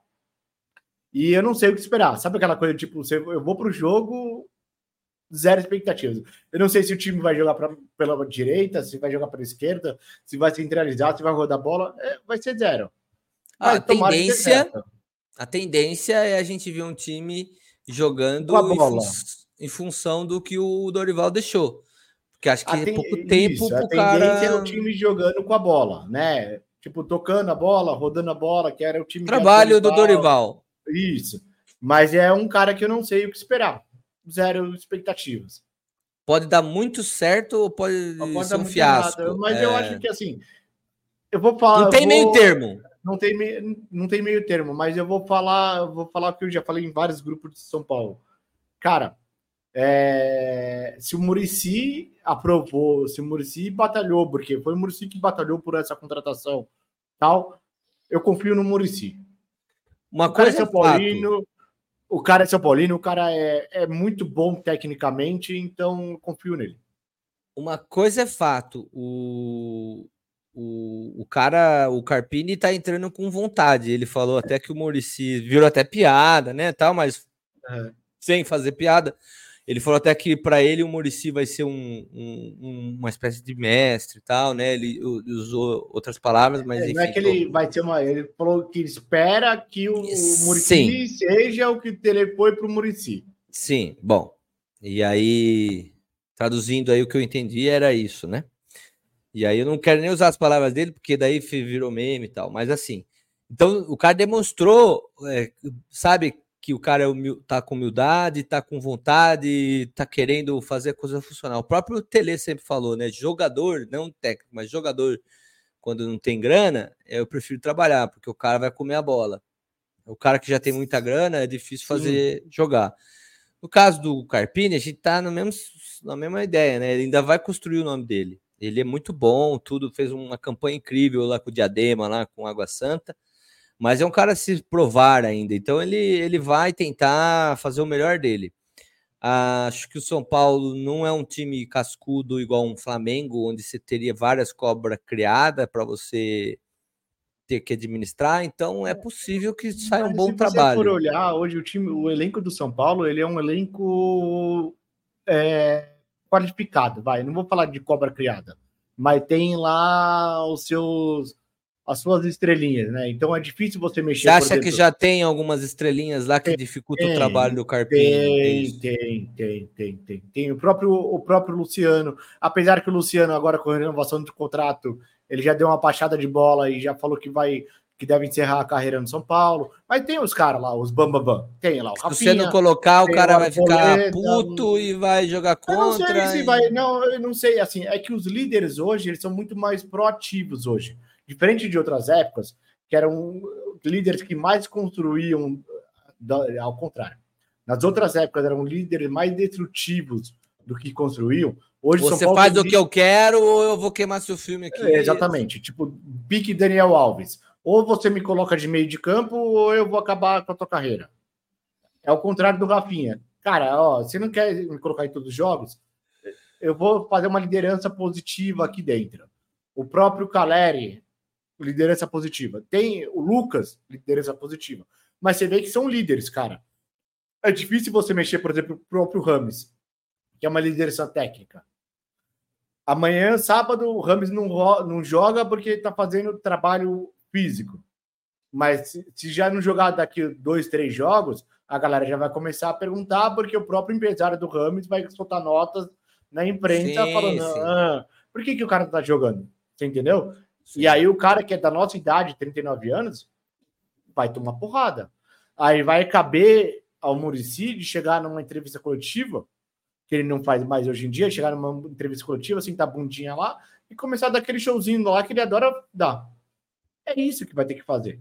E eu não sei o que esperar. Sabe aquela coisa, tipo, eu vou pro jogo, zero expectativas. Eu não sei se o time vai jogar pra, pela direita, se vai jogar pela esquerda, se vai centralizar, se vai rodar bola. É, vai ser zero. Ah, a tendência, a tendência é a gente ver um time jogando a em, fun- em função do que o Dorival deixou. Porque acho que A é pouco tempo isso, a pro tendência cara. é o time jogando com a bola, né? Tipo, tocando a bola, rodando a bola, que era o time Trabalho do Dorival. Isso. Mas é um cara que eu não sei o que esperar. Zero expectativas. Pode dar muito certo ou pode, Pode ser um fiasco. Mas É, eu acho que assim. Eu vou falar. Não tem eu meio vou- termo. Não tem, meio, não tem meio termo, mas eu vou falar, vou falar o que eu já falei em vários grupos de São Paulo. Cara, é, se o Murici aprovou, se o Murici batalhou, porque foi o Murici que batalhou por essa contratação, tal, eu confio no Murici. Uma o cara é coisa é São Paulino, o cara é São Paulino, o cara é, é muito bom tecnicamente, então eu confio nele. Uma coisa é fato, o, o, o cara, o Carpini tá entrando com vontade. Ele falou até que o Murici virou até piada, né, tal, mas É. sem fazer piada. Ele falou até que para ele o Murici vai ser um, um- um- uma espécie de mestre e tal, né? Ele usou outras palavras, mas É, enfim. não é que ele vai ser uma. Ele falou que espera que o Murici Sim. seja o que ele foi para o Murici. Sim, bom. E aí, traduzindo aí o que eu entendi, era isso, né? E aí eu não quero nem usar as palavras dele, porque daí virou meme e tal, mas assim. Então o cara demonstrou, é, sabe, que o cara é humil- tá com humildade, tá com vontade, tá querendo fazer a coisa funcionar. O próprio Tele sempre falou, né? Jogador, não técnico, mas jogador, quando não tem grana, eu prefiro trabalhar, porque o cara vai comer a bola. O cara que já tem muita grana é difícil fazer jogar. No caso do Carpini, a gente tá no mesmo, na mesma ideia, né? Ele ainda vai construir o nome dele. Ele é muito bom, tudo, fez uma campanha incrível lá com o Diadema, lá com Água Santa, mas é um cara a se provar ainda. Então ele, ele vai tentar fazer o melhor dele. Acho que o São Paulo não é um time cascudo igual um Flamengo, onde você teria várias cobras criadas para você ter que administrar. Então é possível que saia um bom se você for trabalho. olhar hoje o time, o elenco do São Paulo, ele é um elenco é, qualificado, vai. Não vou falar de cobra criada, mas tem lá os seus as suas estrelinhas, né? Então é difícil você mexer. Você acha que já tem algumas estrelinhas lá que dificulta o Tem, trabalho do Carpini? Tem, tem, tem, tem, tem. Tem o próprio, o próprio Luciano. Apesar que o Luciano, agora com a renovação do contrato, ele já deu uma baixada de bola e já falou que vai que deve encerrar a carreira no São Paulo. Mas tem os caras lá, os Bambambam. Tem lá o Se Rafinha. você não colocar, o cara vai ficar puto e vai jogar Eu não sei contra. se e- vai. Não, eu não sei. Assim, é que os líderes hoje eles são muito mais proativos hoje. Diferente de outras épocas, que eram líderes que mais construíam, ao contrário. nas outras épocas eram líderes mais destrutivos do que construíam. Hoje Você faz o que eu quero ou eu vou queimar seu filme aqui. É, exatamente. Tipo, pique Daniel Alves. Ou você me coloca de meio de campo ou eu vou acabar com a tua carreira. É o contrário do Rafinha. Cara, ó, você não quer me colocar em todos os jogos? Eu vou fazer uma liderança positiva aqui dentro. O próprio Caleri, liderança positiva. Tem o Lucas, liderança positiva. Mas você vê que são líderes, cara. É difícil você mexer, por exemplo, o próprio Rames, que é uma liderança técnica. Amanhã, sábado, o Rames não, não joga porque está fazendo trabalho físico. Mas se já não jogar daqui dois, três jogos, a galera já vai começar a perguntar, porque o próprio empresário do Rames vai soltar notas na imprensa sim, falando: sim. Ah, por que, que o cara não tá jogando? Você entendeu? Sim. E aí o cara que é da nossa idade, 39 anos, vai tomar porrada. Aí vai caber ao Murici de chegar numa entrevista coletiva, que ele não faz mais hoje em dia, chegar numa entrevista coletiva, assim, tá bundinha lá, e começar daquele showzinho lá que ele adora dar. É isso que vai ter que fazer.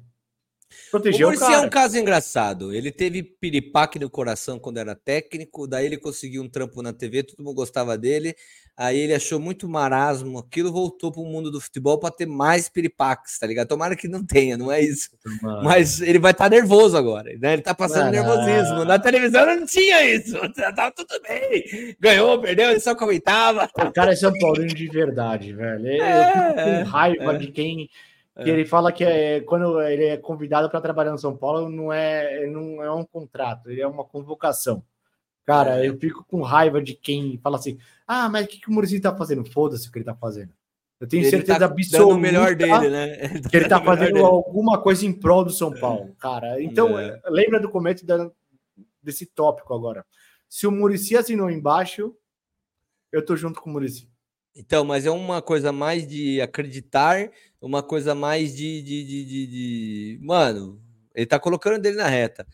Proteger o Muricy é um caso engraçado. Ele teve piripaque no coração quando era técnico, daí ele conseguiu um trampo na TV, todo mundo gostava dele. Aí ele achou muito marasmo aquilo, voltou para o mundo do futebol para ter mais piripaques, tá ligado? Tomara que não tenha, não é isso. Mano. Mas ele vai estar tá nervoso agora, né? Ele tá passando nervosismo. Na televisão não tinha isso. Tava tudo bem. Ganhou, perdeu, ele só comentava. O cara é São Paulino de verdade, velho. Eu é, fico com raiva é. de quem que é. ele fala que é, quando ele é convidado para trabalhar no São Paulo, não é, não é um contrato, ele é uma convocação. Cara, é. eu fico com raiva de quem fala assim: ah, mas o que, que o Muricy tá fazendo? Foda-se o que ele tá fazendo. Eu tenho ele certeza tá absoluta o melhor dele, né? Ele tá que ele tá fazendo dele. alguma coisa em prol do São Paulo, cara. Então, é. lembra do começo da, desse tópico agora. Se o Muricy assinou embaixo, eu tô junto com o Muricy. Então, mas é uma coisa mais de acreditar, uma coisa mais de. de, de, de, de... Mano, ele tá colocando dele na reta.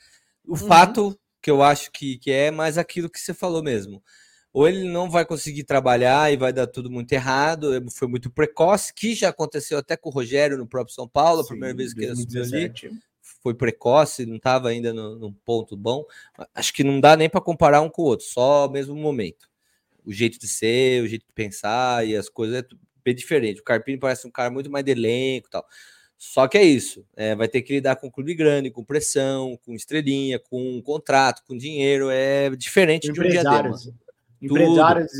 O uhum. fato que eu acho que, que é mais aquilo que você falou mesmo. Ou ele não vai conseguir trabalhar e vai dar tudo muito errado, foi muito precoce, que já aconteceu até com o Rogério no próprio São Paulo, a primeira vez que ele assumiu ali. Foi precoce, não estava ainda no, num ponto bom. Acho que não dá nem para comparar um com o outro, só o mesmo momento o jeito de ser, o jeito de pensar e as coisas é bem diferente. O Carpini parece um cara muito mais de elenco e tal. Só que é isso, é, vai ter que lidar com clube grande, com pressão, com estrelinha, com contrato, com dinheiro, é diferente de um Empresários. Empresários,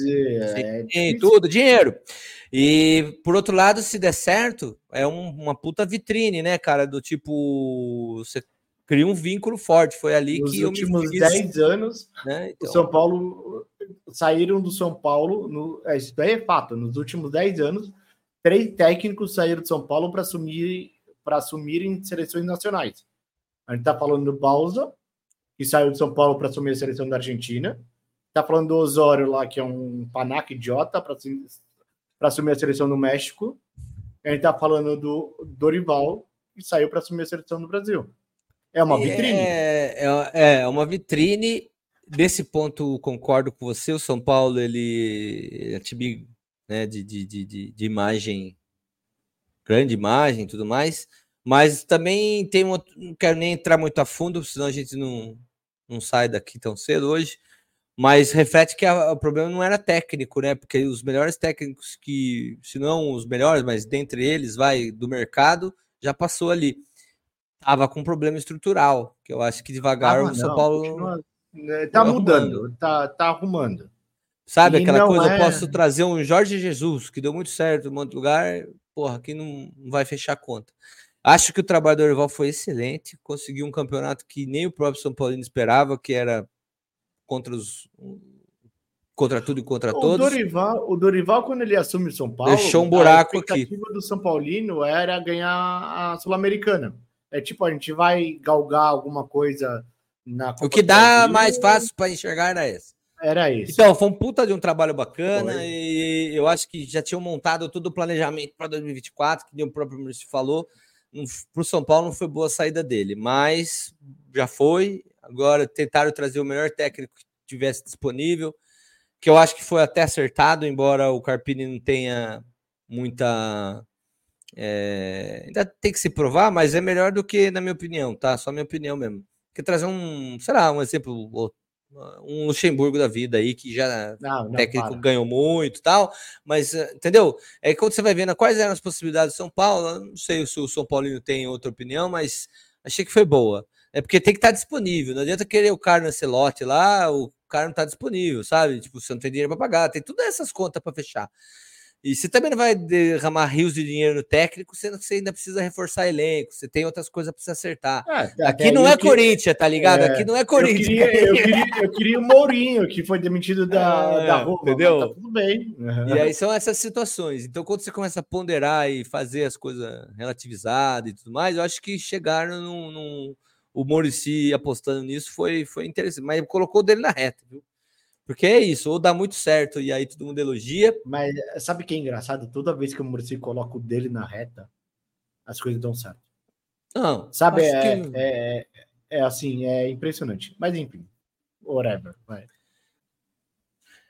é, Sim, tudo, dinheiro. E por outro lado, se der certo, é um, uma puta vitrine, né, cara? Do tipo, você cria um vínculo forte. Foi ali Nos que últimos 10 anos, né? então... o São Paulo saíram do São Paulo, no, é, isso daí é fato, nos últimos 10 anos, três técnicos saíram do São Paulo para assumir para assumirem seleções nacionais. A gente está falando do Balsa, que saiu de São Paulo para assumir a seleção da Argentina. Está falando do Osório lá, que é um panaca idiota para assumir a seleção do México. A gente está falando do Dorival, que saiu para assumir a seleção do Brasil. É uma vitrine. É, é, é uma vitrine Nesse ponto, concordo com você. O São Paulo, ele é time né, de, de, de, de imagem, grande imagem tudo mais. Mas também tem um, não quero nem entrar muito a fundo, senão a gente não, não sai daqui tão cedo hoje. Mas reflete que a, o problema não era técnico, né? Porque os melhores técnicos que, se não os melhores, mas dentre eles, vai do mercado, já passou ali. Tava com um problema estrutural, que eu acho que devagar ah, o São não, Paulo. Continua tá mudando, tá, tá arrumando. Sabe e aquela coisa, é... eu posso trazer um Jorge Jesus, que deu muito certo em um monte lugar, porra, aqui não, não vai fechar a conta. Acho que o trabalho do Dorival foi excelente, conseguiu um campeonato que nem o próprio São Paulino esperava, que era contra os contra tudo e contra o todos. Dorival, o Dorival, quando ele assume o São Paulo, deixou um buraco aqui. A expectativa do São Paulino era ganhar a Sul-Americana. É tipo, a gente vai galgar alguma coisa o que dá mais fácil para enxergar era esse. Era isso. Então, foi um puta de um trabalho bacana foi. e eu acho que já tinham montado todo o planejamento para 2024, que o próprio ministro falou. Para o São Paulo não foi boa a saída dele, mas já foi. Agora tentaram trazer o melhor técnico que tivesse disponível, que eu acho que foi até acertado, embora o Carpini não tenha muita. É, ainda tem que se provar, mas é melhor do que, na minha opinião, tá? Só minha opinião mesmo que trazer um, sei lá, um exemplo um Luxemburgo da vida aí, que já Não, não, técnico para. ganhou muito e tal, mas eh, entendeu? É quando você vai vendo quais eram as possibilidades do São Paulo, não sei se o São Paulino tem outra opinião, mas achei que foi boa. É porque tem que estar disponível, não adianta querer o cara nesse lote lá, o cara não está disponível, sabe? Tipo, você não tem dinheiro para pagar, tem todas essas contas para fechar. E você também não vai derramar rios de dinheiro no técnico, sendo que você ainda precisa reforçar elenco, você tem outras coisas para se acertar. Até Aqui não eu é que- Corinthians, tá ligado? É, Aqui não é Eu Corinthians. queria, eu, queria, eu queria o Mourinho, que foi demitido da, É, da Roma. mas entendeu? Tá tudo bem. E aí são essas situações. Então, quando você começa a ponderar e fazer as coisas relativizadas e tudo mais, eu acho que chegaram num. num- o Murici apostando nisso foi, foi interessante. Mas colocou dele na reta, viu? Porque é isso, ou dá muito certo e aí todo mundo elogia. Mas sabe o que é engraçado? Toda vez que o Muricy coloca o dele na reta, as coisas dão certo. Não, Sabe, é, que- é, é assim, é impressionante. Mas enfim, whatever. Vai.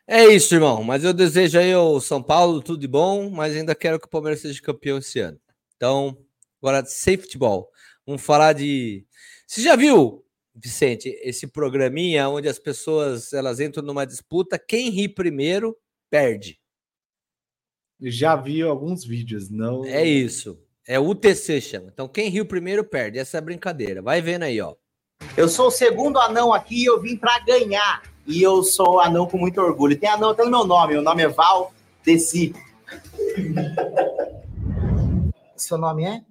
É isso, irmão. Mas eu desejo aí ao São Paulo tudo de bom, mas ainda quero que o Palmeiras seja campeão esse ano. Então, agora, safety ball. Vamos falar de. Você já viu, Vicente, esse programinha onde as pessoas elas entram numa disputa, quem ri primeiro perde. Já vi alguns vídeos, não. É isso. É UTC chama. Então, quem riu primeiro perde. Essa é a brincadeira. Vai vendo aí, ó. Eu sou o segundo anão aqui e eu vim pra ganhar. E eu sou anão com muito orgulho. Tem anão até no meu nome. Meu nome é Val Desi. Seu nome é?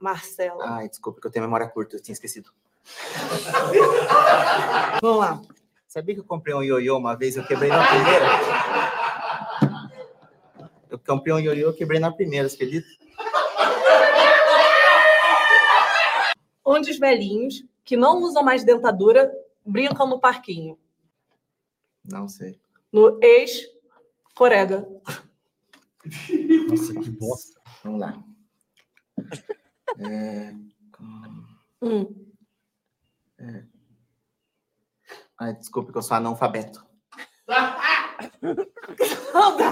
Marcela. Ai, desculpa que eu tenho memória curta, eu tinha esquecido. Vamos lá. Sabia que eu comprei um ioiô uma vez, eu quebrei na primeira? Eu comprei um ioiô, eu quebrei na primeira, você acredita? Onde os velhinhos que não usam mais dentadura brincam no parquinho. Não sei. No ex-corega. Nossa, que bosta. Vamos lá. É... Hum. É. Ai, desculpa que eu sou analfabeto. Não dá,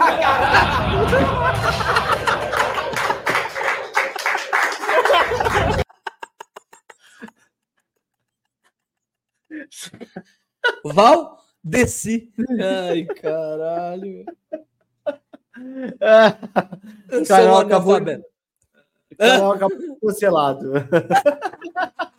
Val, desci. Ai, caralho. Eu sou um acabou, analfabeto. Carol acabou cancelado.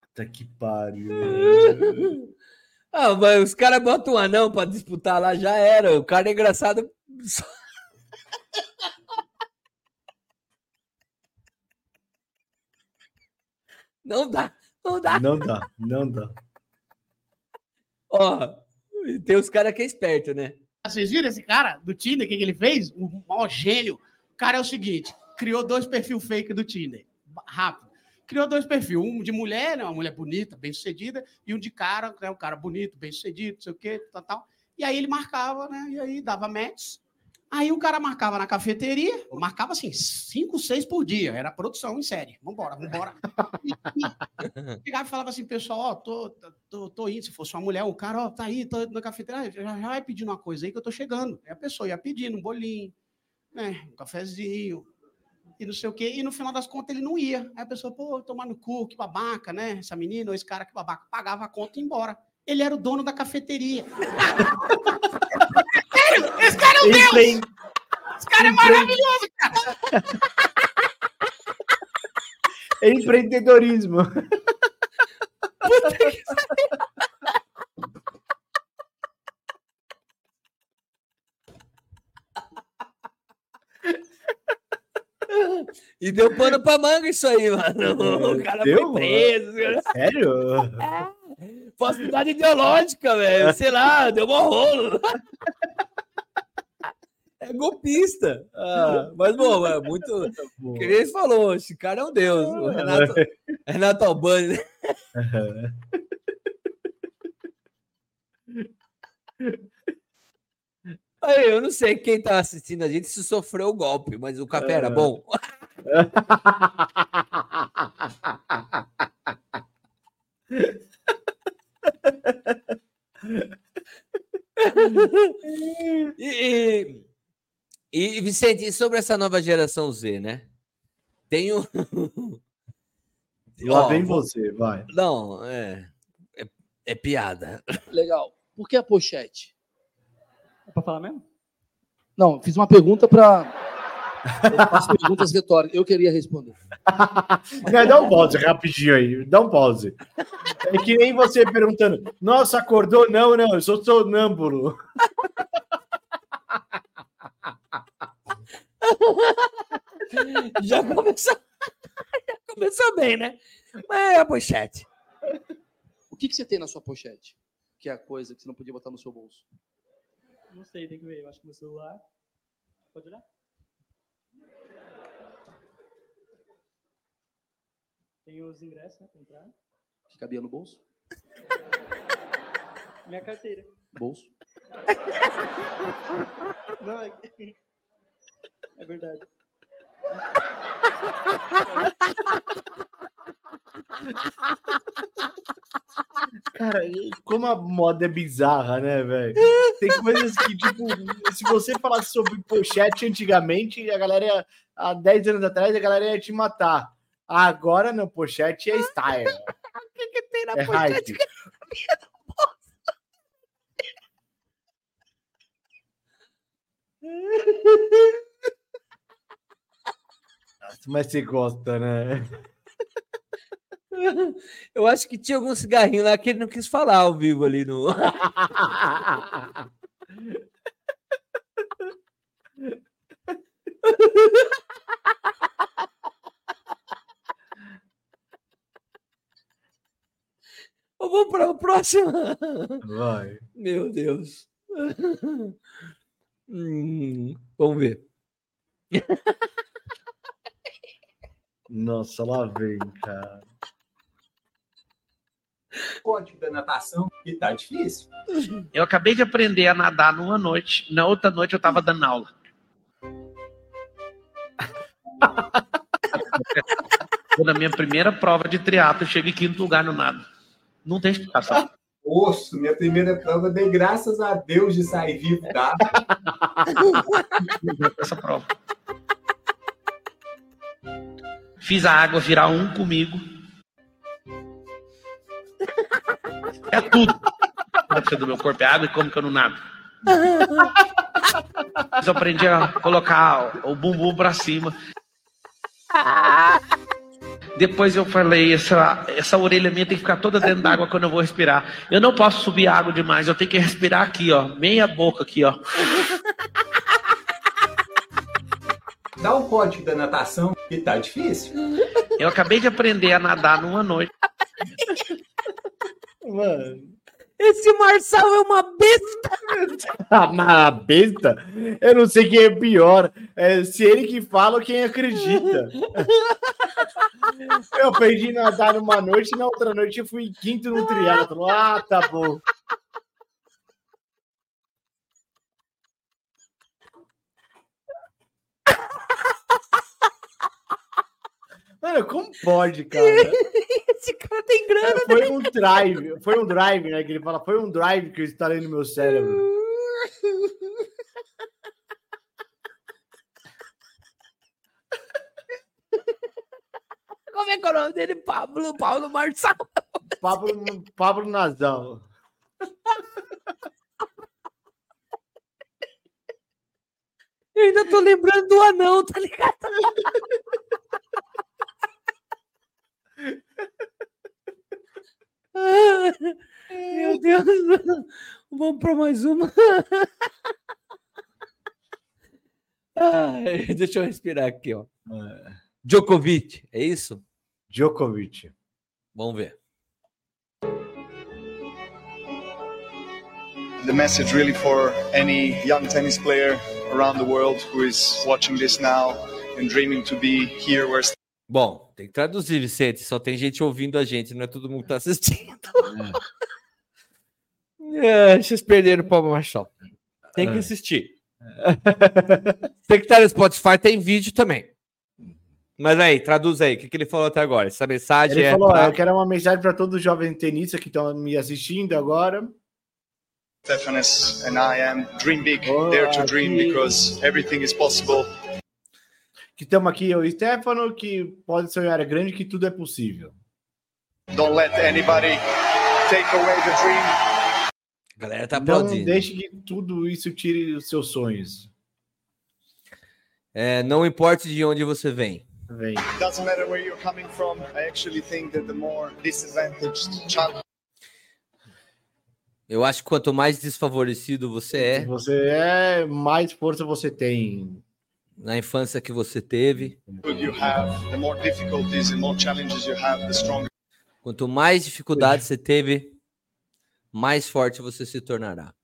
Puta que pariu. Ah, mas os caras botam um anão pra disputar lá, já era. O cara é engraçado. Não dá, não dá. Não dá, não dá. Ó, tem os caras que é esperto, né? Vocês viram esse cara do Tinder, o que, que ele fez? O maior gênio. O cara é o seguinte: criou dois perfil fake do Tinder. Rápido. Criou dois perfis, um de mulher, né, uma mulher bonita, bem sucedida, e um de cara, né, um cara bonito, bem sucedido, não sei o quê, tal, tal. E aí ele marcava, né? E aí dava match. Aí o cara marcava na cafeteria, marcava assim, cinco, seis por dia. Era produção em série. Vambora, vambora. Chegava e falava assim, pessoal, ó, tô, tô, tô indo. Se fosse uma mulher, o cara, ó, tá aí, tô na cafeteria, já, já vai pedindo uma coisa aí que eu tô chegando. Aí a pessoa ia pedindo um bolinho, né, um cafezinho, e não sei o quê. E no final das contas ele não ia. Aí a pessoa, pô, tomar no cu, que babaca, né? Essa menina ou esse cara que babaca. Pagava a conta e ia embora. Ele era o dono da cafeteria. Sério, esse cara é o Deus! Esse cara é maravilhoso, cara! Empreendedorismo. E deu pano pra manga isso aí, mano. O cara Deu? foi preso. Sério? Falsidade ideológica, velho. Sei lá, deu um rolo. É golpista. Ah, mas, bom, é muito. Que ele falou, esse cara é um deus. O Renato, Renato Albani, né? Aí, eu não sei quem tá assistindo a gente se sofreu o golpe, mas o café era bom. E, e, e, Vicente, e sobre essa nova geração Z, né? Tem um. Lá vem você, vai. Não, é. É, é piada. Legal. Por que a pochete? É pra falar mesmo? Não, fiz uma pergunta para. Eu faço perguntas retóricas. Eu queria responder. Não, dá um pause rapidinho aí, dá um pause. É que nem você perguntando, nossa, acordou? Não, não, eu sou sonâmbulo. Já começou. Já começou bem, né? Mas é a pochete. O que, que você tem na sua pochete? Que é a coisa que você não podia botar no seu bolso. Não sei, tem que ver. Eu acho que meu celular. Pode olhar? Tem os ingressos, né? Pra entrar. Que cabia no bolso? Minha carteira. Bolso. Não, é É verdade. Cara, como a moda é bizarra, né, velho? Tem coisas que, tipo, se você falasse sobre pochete antigamente, a galera, ia- há 10 anos atrás, a galera ia te matar. Agora, não, pochete é style. O que, que tem na É pochete? hype. Mas você gosta, né? Eu acho que tinha algum cigarrinho lá que ele não quis falar ao vivo ali no. Vamos para o próximo. Vai. Meu Deus. Hum, vamos ver. Nossa, lá vem, cara. Código da natação e tá difícil. Eu acabei de aprender a nadar numa noite, na outra noite eu tava dando aula. Na minha primeira prova de triatlo, eu chego em quinto lugar no nado. Não tem explicação. Osso, minha primeira prova, dei graças a Deus de sair vivo da. Essa prova. Fiz a água virar um comigo. É tudo. Do meu corpo é água e como que eu não nado. Mas eu aprendi a colocar o bumbum pra cima. Depois eu falei, essa, essa orelha minha tem que ficar toda dentro d'água quando eu vou respirar. Eu não posso subir água demais, eu tenho que respirar aqui, ó. Meia boca aqui, ó. Dá o código da natação e tá difícil. Eu acabei de aprender a nadar numa noite. Mano. Esse Marçal é uma besta. Ah, mas a besta? Eu não sei quem é pior. É se ele que fala ou quem acredita. Eu aprendi a nadar numa noite e na outra noite eu fui quinto no triatlo. Ah, tá bom. Mano, como pode, cara? Esse cara tem grana. Foi um drive, foi um drive, né? Que ele fala, foi um drive que eu instalei no meu cérebro. Como é que é o nome dele? Pablo, Paulo Marçal. Pablo, Pablo Nazal. Eu ainda tô lembrando do anão, tá ligado? Ah, Meu Deus. Vamos para mais uma. Ai, deixa eu respirar aqui, ó. Djokovic, é isso? Djokovic. Vamos ver. the message really for any young tennis player around the world who is watching this now and dreaming to be here where Bom, tem que traduzir, Vicente. Só tem gente ouvindo a gente, não é todo mundo que tá assistindo. É, vocês perderam o Pablo Marçal. Tem que É. assistir. tem que estar no Spotify, tem vídeo também. Mas aí, traduz aí, o que, que ele falou até agora? Essa mensagem Ele é. falou: pra- Eu quero uma mensagem para todos os jovens tenistas que estão me assistindo agora. Stefanes and I am dream big, dare to dream because everything is possible. que estamos aqui, eu e Stefano, que pode sonhar grande, que tudo é possível. Don't let anybody take away the dream. A galera tá Não aplaudindo. deixe que tudo isso tire os seus sonhos. É, não importa de onde você vem. Vem. Doesn't matter where you're coming from. I actually think that the more disadvantaged child Eu acho que quanto mais desfavorecido você é, Você é, mais força você tem. na infância que você teve, you have, the more difficulties and more challenges you have, the stronger quanto mais dificuldades você teve, mais forte você se tornará.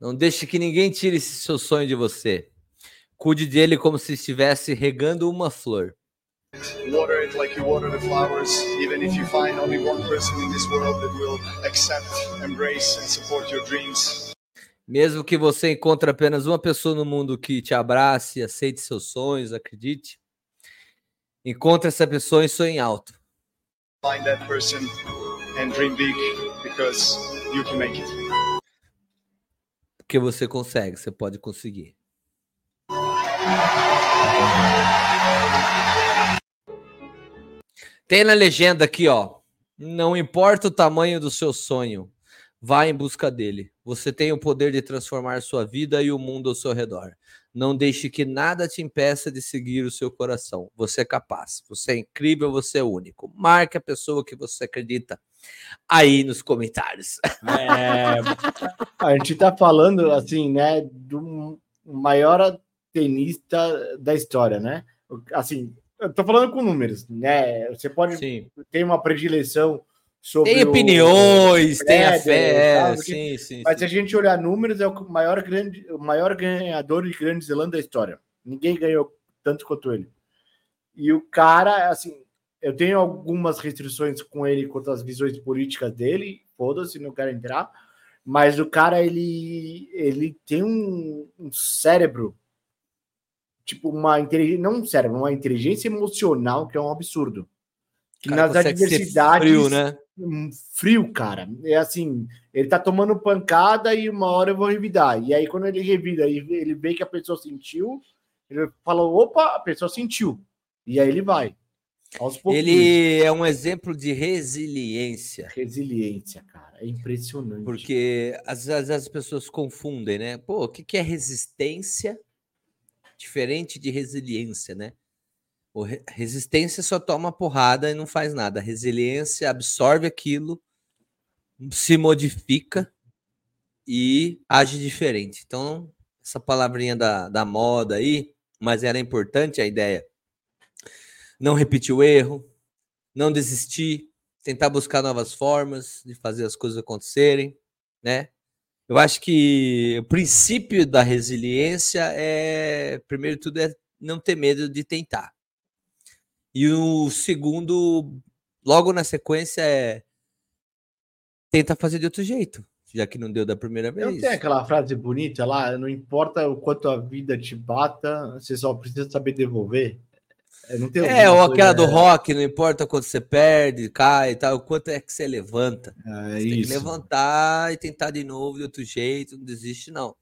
Não deixe que ninguém tire esse seu sonho de você. Cuide dele como se estivesse regando uma flor. Water it like you water the flowers. Even if you find only one person in this world that will accept, embrace, and support your dreams, Mesmo que você encontre apenas uma pessoa no mundo que te abrace, aceite seus sonhos, acredite. Encontre essa pessoa e sonhe alto. find that person and dream big because you can make it. Porque você consegue, você pode conseguir. Tem na legenda aqui, ó. Não importa o tamanho do seu sonho, vá em busca dele. Você tem o poder de transformar sua vida e o mundo ao seu redor. Não deixe que nada te impeça de seguir o seu coração. Você é capaz, você é incrível, você é único. Marque a pessoa que você acredita aí nos comentários. É, a gente tá falando, assim, né, do maior tenista da história, né? Assim, eu tô falando com números, né? Você pode ter uma predileção. Tem opiniões, o tem a fé, é, sim, sim, Mas se a gente olhar números, é o maior, grande, o maior ganhador de Grande Zelândia da história. Ninguém ganhou tanto quanto ele. E o cara, assim, eu tenho algumas restrições com ele quanto às visões políticas dele, foda-se, não quero entrar. Mas o cara, ele, ele tem um, um cérebro, tipo, uma inteligência, não um cérebro, uma inteligência emocional que é um absurdo. Que cara nas adversidades. frio, né? frio, cara. É assim, ele tá tomando pancada e uma hora eu vou revidar. E aí, quando ele revida e ele vê que a pessoa sentiu, ele fala: opa, a pessoa sentiu. E aí ele vai. Ele é um exemplo de resiliência. Resiliência, cara. É impressionante. Porque às vezes as pessoas confundem, né? Pô, o que que é resistência? Diferente de resiliência, né? O re- resistência só toma porrada e não faz nada. Resiliência absorve aquilo, se modifica e age diferente. Então, essa palavrinha da, da moda aí, mas era importante a ideia. Não repetir o erro, não desistir, tentar buscar novas formas de fazer as coisas acontecerem, né? Eu acho que o princípio da resiliência é, primeiro tudo, é não ter medo de tentar. E o segundo, logo na sequência, é tenta fazer de outro jeito, já que não deu da primeira vez. tem aquela frase bonita lá, não importa o quanto a vida te bata, você só precisa saber devolver. É, Não tem É, ou aquela coisa- do rock, não importa quanto você perde, cai e tal, o quanto é que você levanta. É você tem que isso. levantar e tentar de novo de outro jeito, não desiste, não.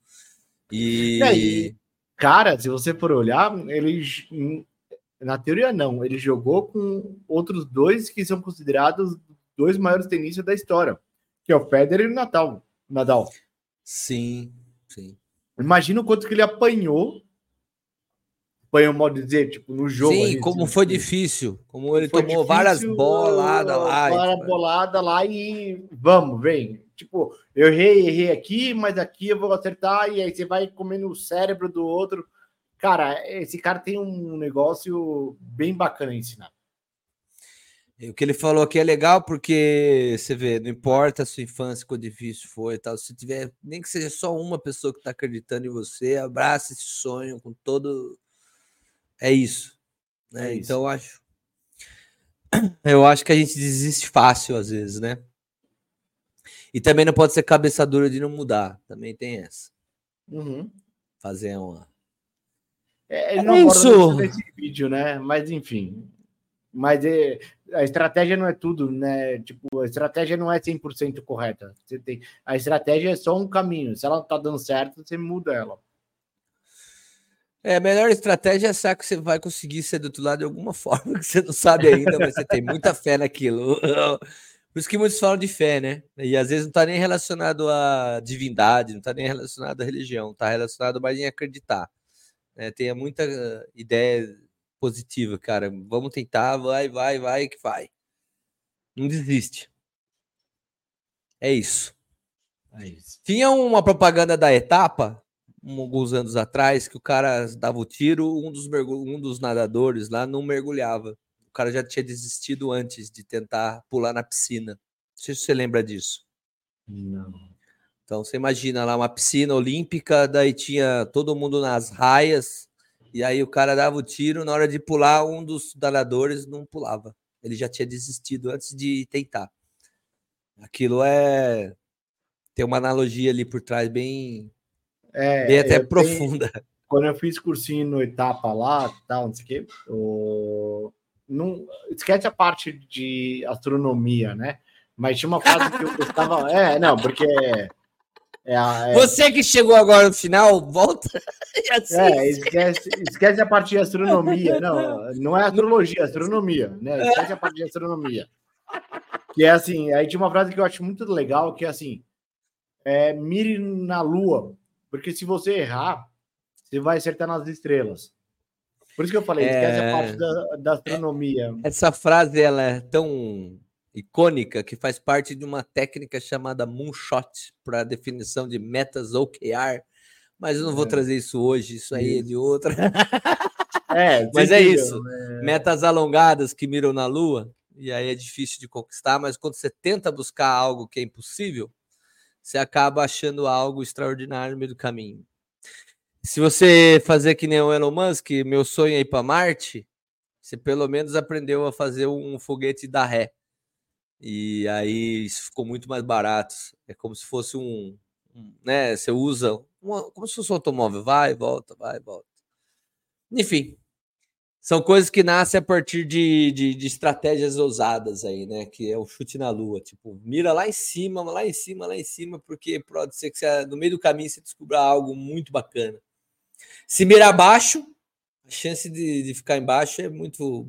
E, E aí, cara, se você for olhar, ele na teoria não, ele jogou com outros dois que são considerados dois maiores tenistas da história, que é o Federer e o Natal, Nadal. Sim, sim. Imagina o quanto que ele apanhou. Apanhou, modo de dizer, tipo, no jogo. Sim, como tipo, foi difícil, como ele tomou várias difícil, boladas lá. Várias tipo, boladas lá e vamos, vem. Tipo, eu errei, errei aqui, mas aqui eu vou acertar, e aí você vai comendo o cérebro do outro. Cara, esse cara tem um negócio bem bacana ensinar. O que ele falou aqui é legal porque você vê, não importa a sua infância, quão difícil foi e tal, se tiver, nem que seja só uma pessoa que está acreditando em você, abraça esse sonho com todo. É isso. Né? É isso. Então eu acho. Eu acho que a gente desiste fácil às vezes, né? E também não pode ser cabeça dura de não mudar. Também tem essa. Uhum. Fazer uma. É, ele É não aborda isso. nesse vídeo, né? Mas enfim. Mas é, a estratégia não é tudo, né? Tipo, a estratégia não é 100% correta. Você tem, a estratégia é só um caminho. Se ela não tá dando certo, você muda ela. É, a melhor estratégia é achar que você vai conseguir ser do outro lado de alguma forma, que você não sabe ainda, mas você tem muita fé naquilo. Por isso que muitos falam de fé, né? E às vezes não está nem relacionado à divindade, não está nem relacionado à religião, está relacionado mais em acreditar. Né? Tenha muita ideia positiva, cara. Vamos tentar, vai, vai, vai, que vai. Não desiste. É isso. É isso. Tinha uma propaganda da etapa, um, alguns anos atrás, que o cara dava o tiro, um dos, um dos nadadores lá não mergulhava o cara já tinha desistido antes de tentar pular na piscina. Não sei se você lembra disso. Não. Então você imagina lá uma piscina olímpica, daí tinha todo mundo nas raias, e aí o cara dava o tiro, na hora de pular, um dos nadadores não pulava. Ele já tinha desistido antes de tentar. Aquilo é. Tem uma analogia ali por trás bem. É, bem até eu profunda. tenho- quando eu fiz cursinho no etapa lá, tal, não sei o quê, o... não, esquece a parte de astronomia, né? Mas tinha uma frase que eu gostava. É, não, porque. É, é- Você que chegou agora no final, volta e assiste. É, esquece, esquece a parte de astronomia. Não, não é astrologia, é astronomia, né? Esquece a parte de astronomia. Que é assim, aí tinha uma frase que eu acho muito legal, que é assim, é, mire na lua, porque se você errar, você vai acertar nas estrelas. Por isso que eu falei, esquece É. a parte da, da astronomia. Essa frase ela é tão icônica que faz parte de uma técnica chamada moonshot para definição de metas OKR, mas eu não vou É. trazer isso hoje, isso aí é de outra. É, mas é isso. né? Metas alongadas que miram na lua, e aí é difícil de conquistar, mas quando você tenta buscar algo que é impossível, você acaba achando algo extraordinário no meio do caminho. Se você fazer que nem o Elon Musk, meu sonho é ir para Marte, você pelo menos aprendeu a fazer um foguete da ré. E aí isso ficou muito mais barato. É como se fosse um, um, né? Você usa uma- como se fosse um automóvel, vai, volta, vai, volta. Enfim, são coisas que nascem a partir de, de, de estratégias ousadas aí, né? Que é o chute na lua. Tipo, mira lá em cima, lá em cima, lá em cima, porque pode ser que você, no meio do caminho você descubra algo muito bacana. Se mirar abaixo, a chance de, de ficar embaixo é muito.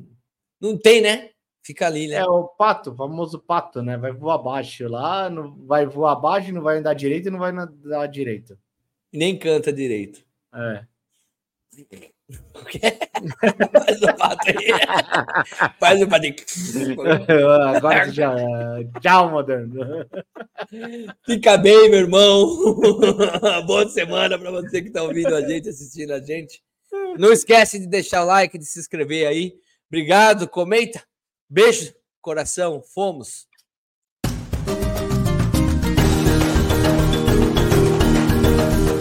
Não tem, né? Fica ali, né? É o pato, o famoso pato, né? Vai voar abaixo lá, não, vai voar abaixo, não vai andar direito e não vai andar direito. Nem canta direito. É. Faz o pato aí. Faz o pato. Agora já. Tchau, moderno. Fica bem, meu irmão. Boa semana para você que está ouvindo a gente, assistindo a gente. Não esquece de deixar o like, de se inscrever aí. Obrigado, comenta. Beijo, coração. Fomos.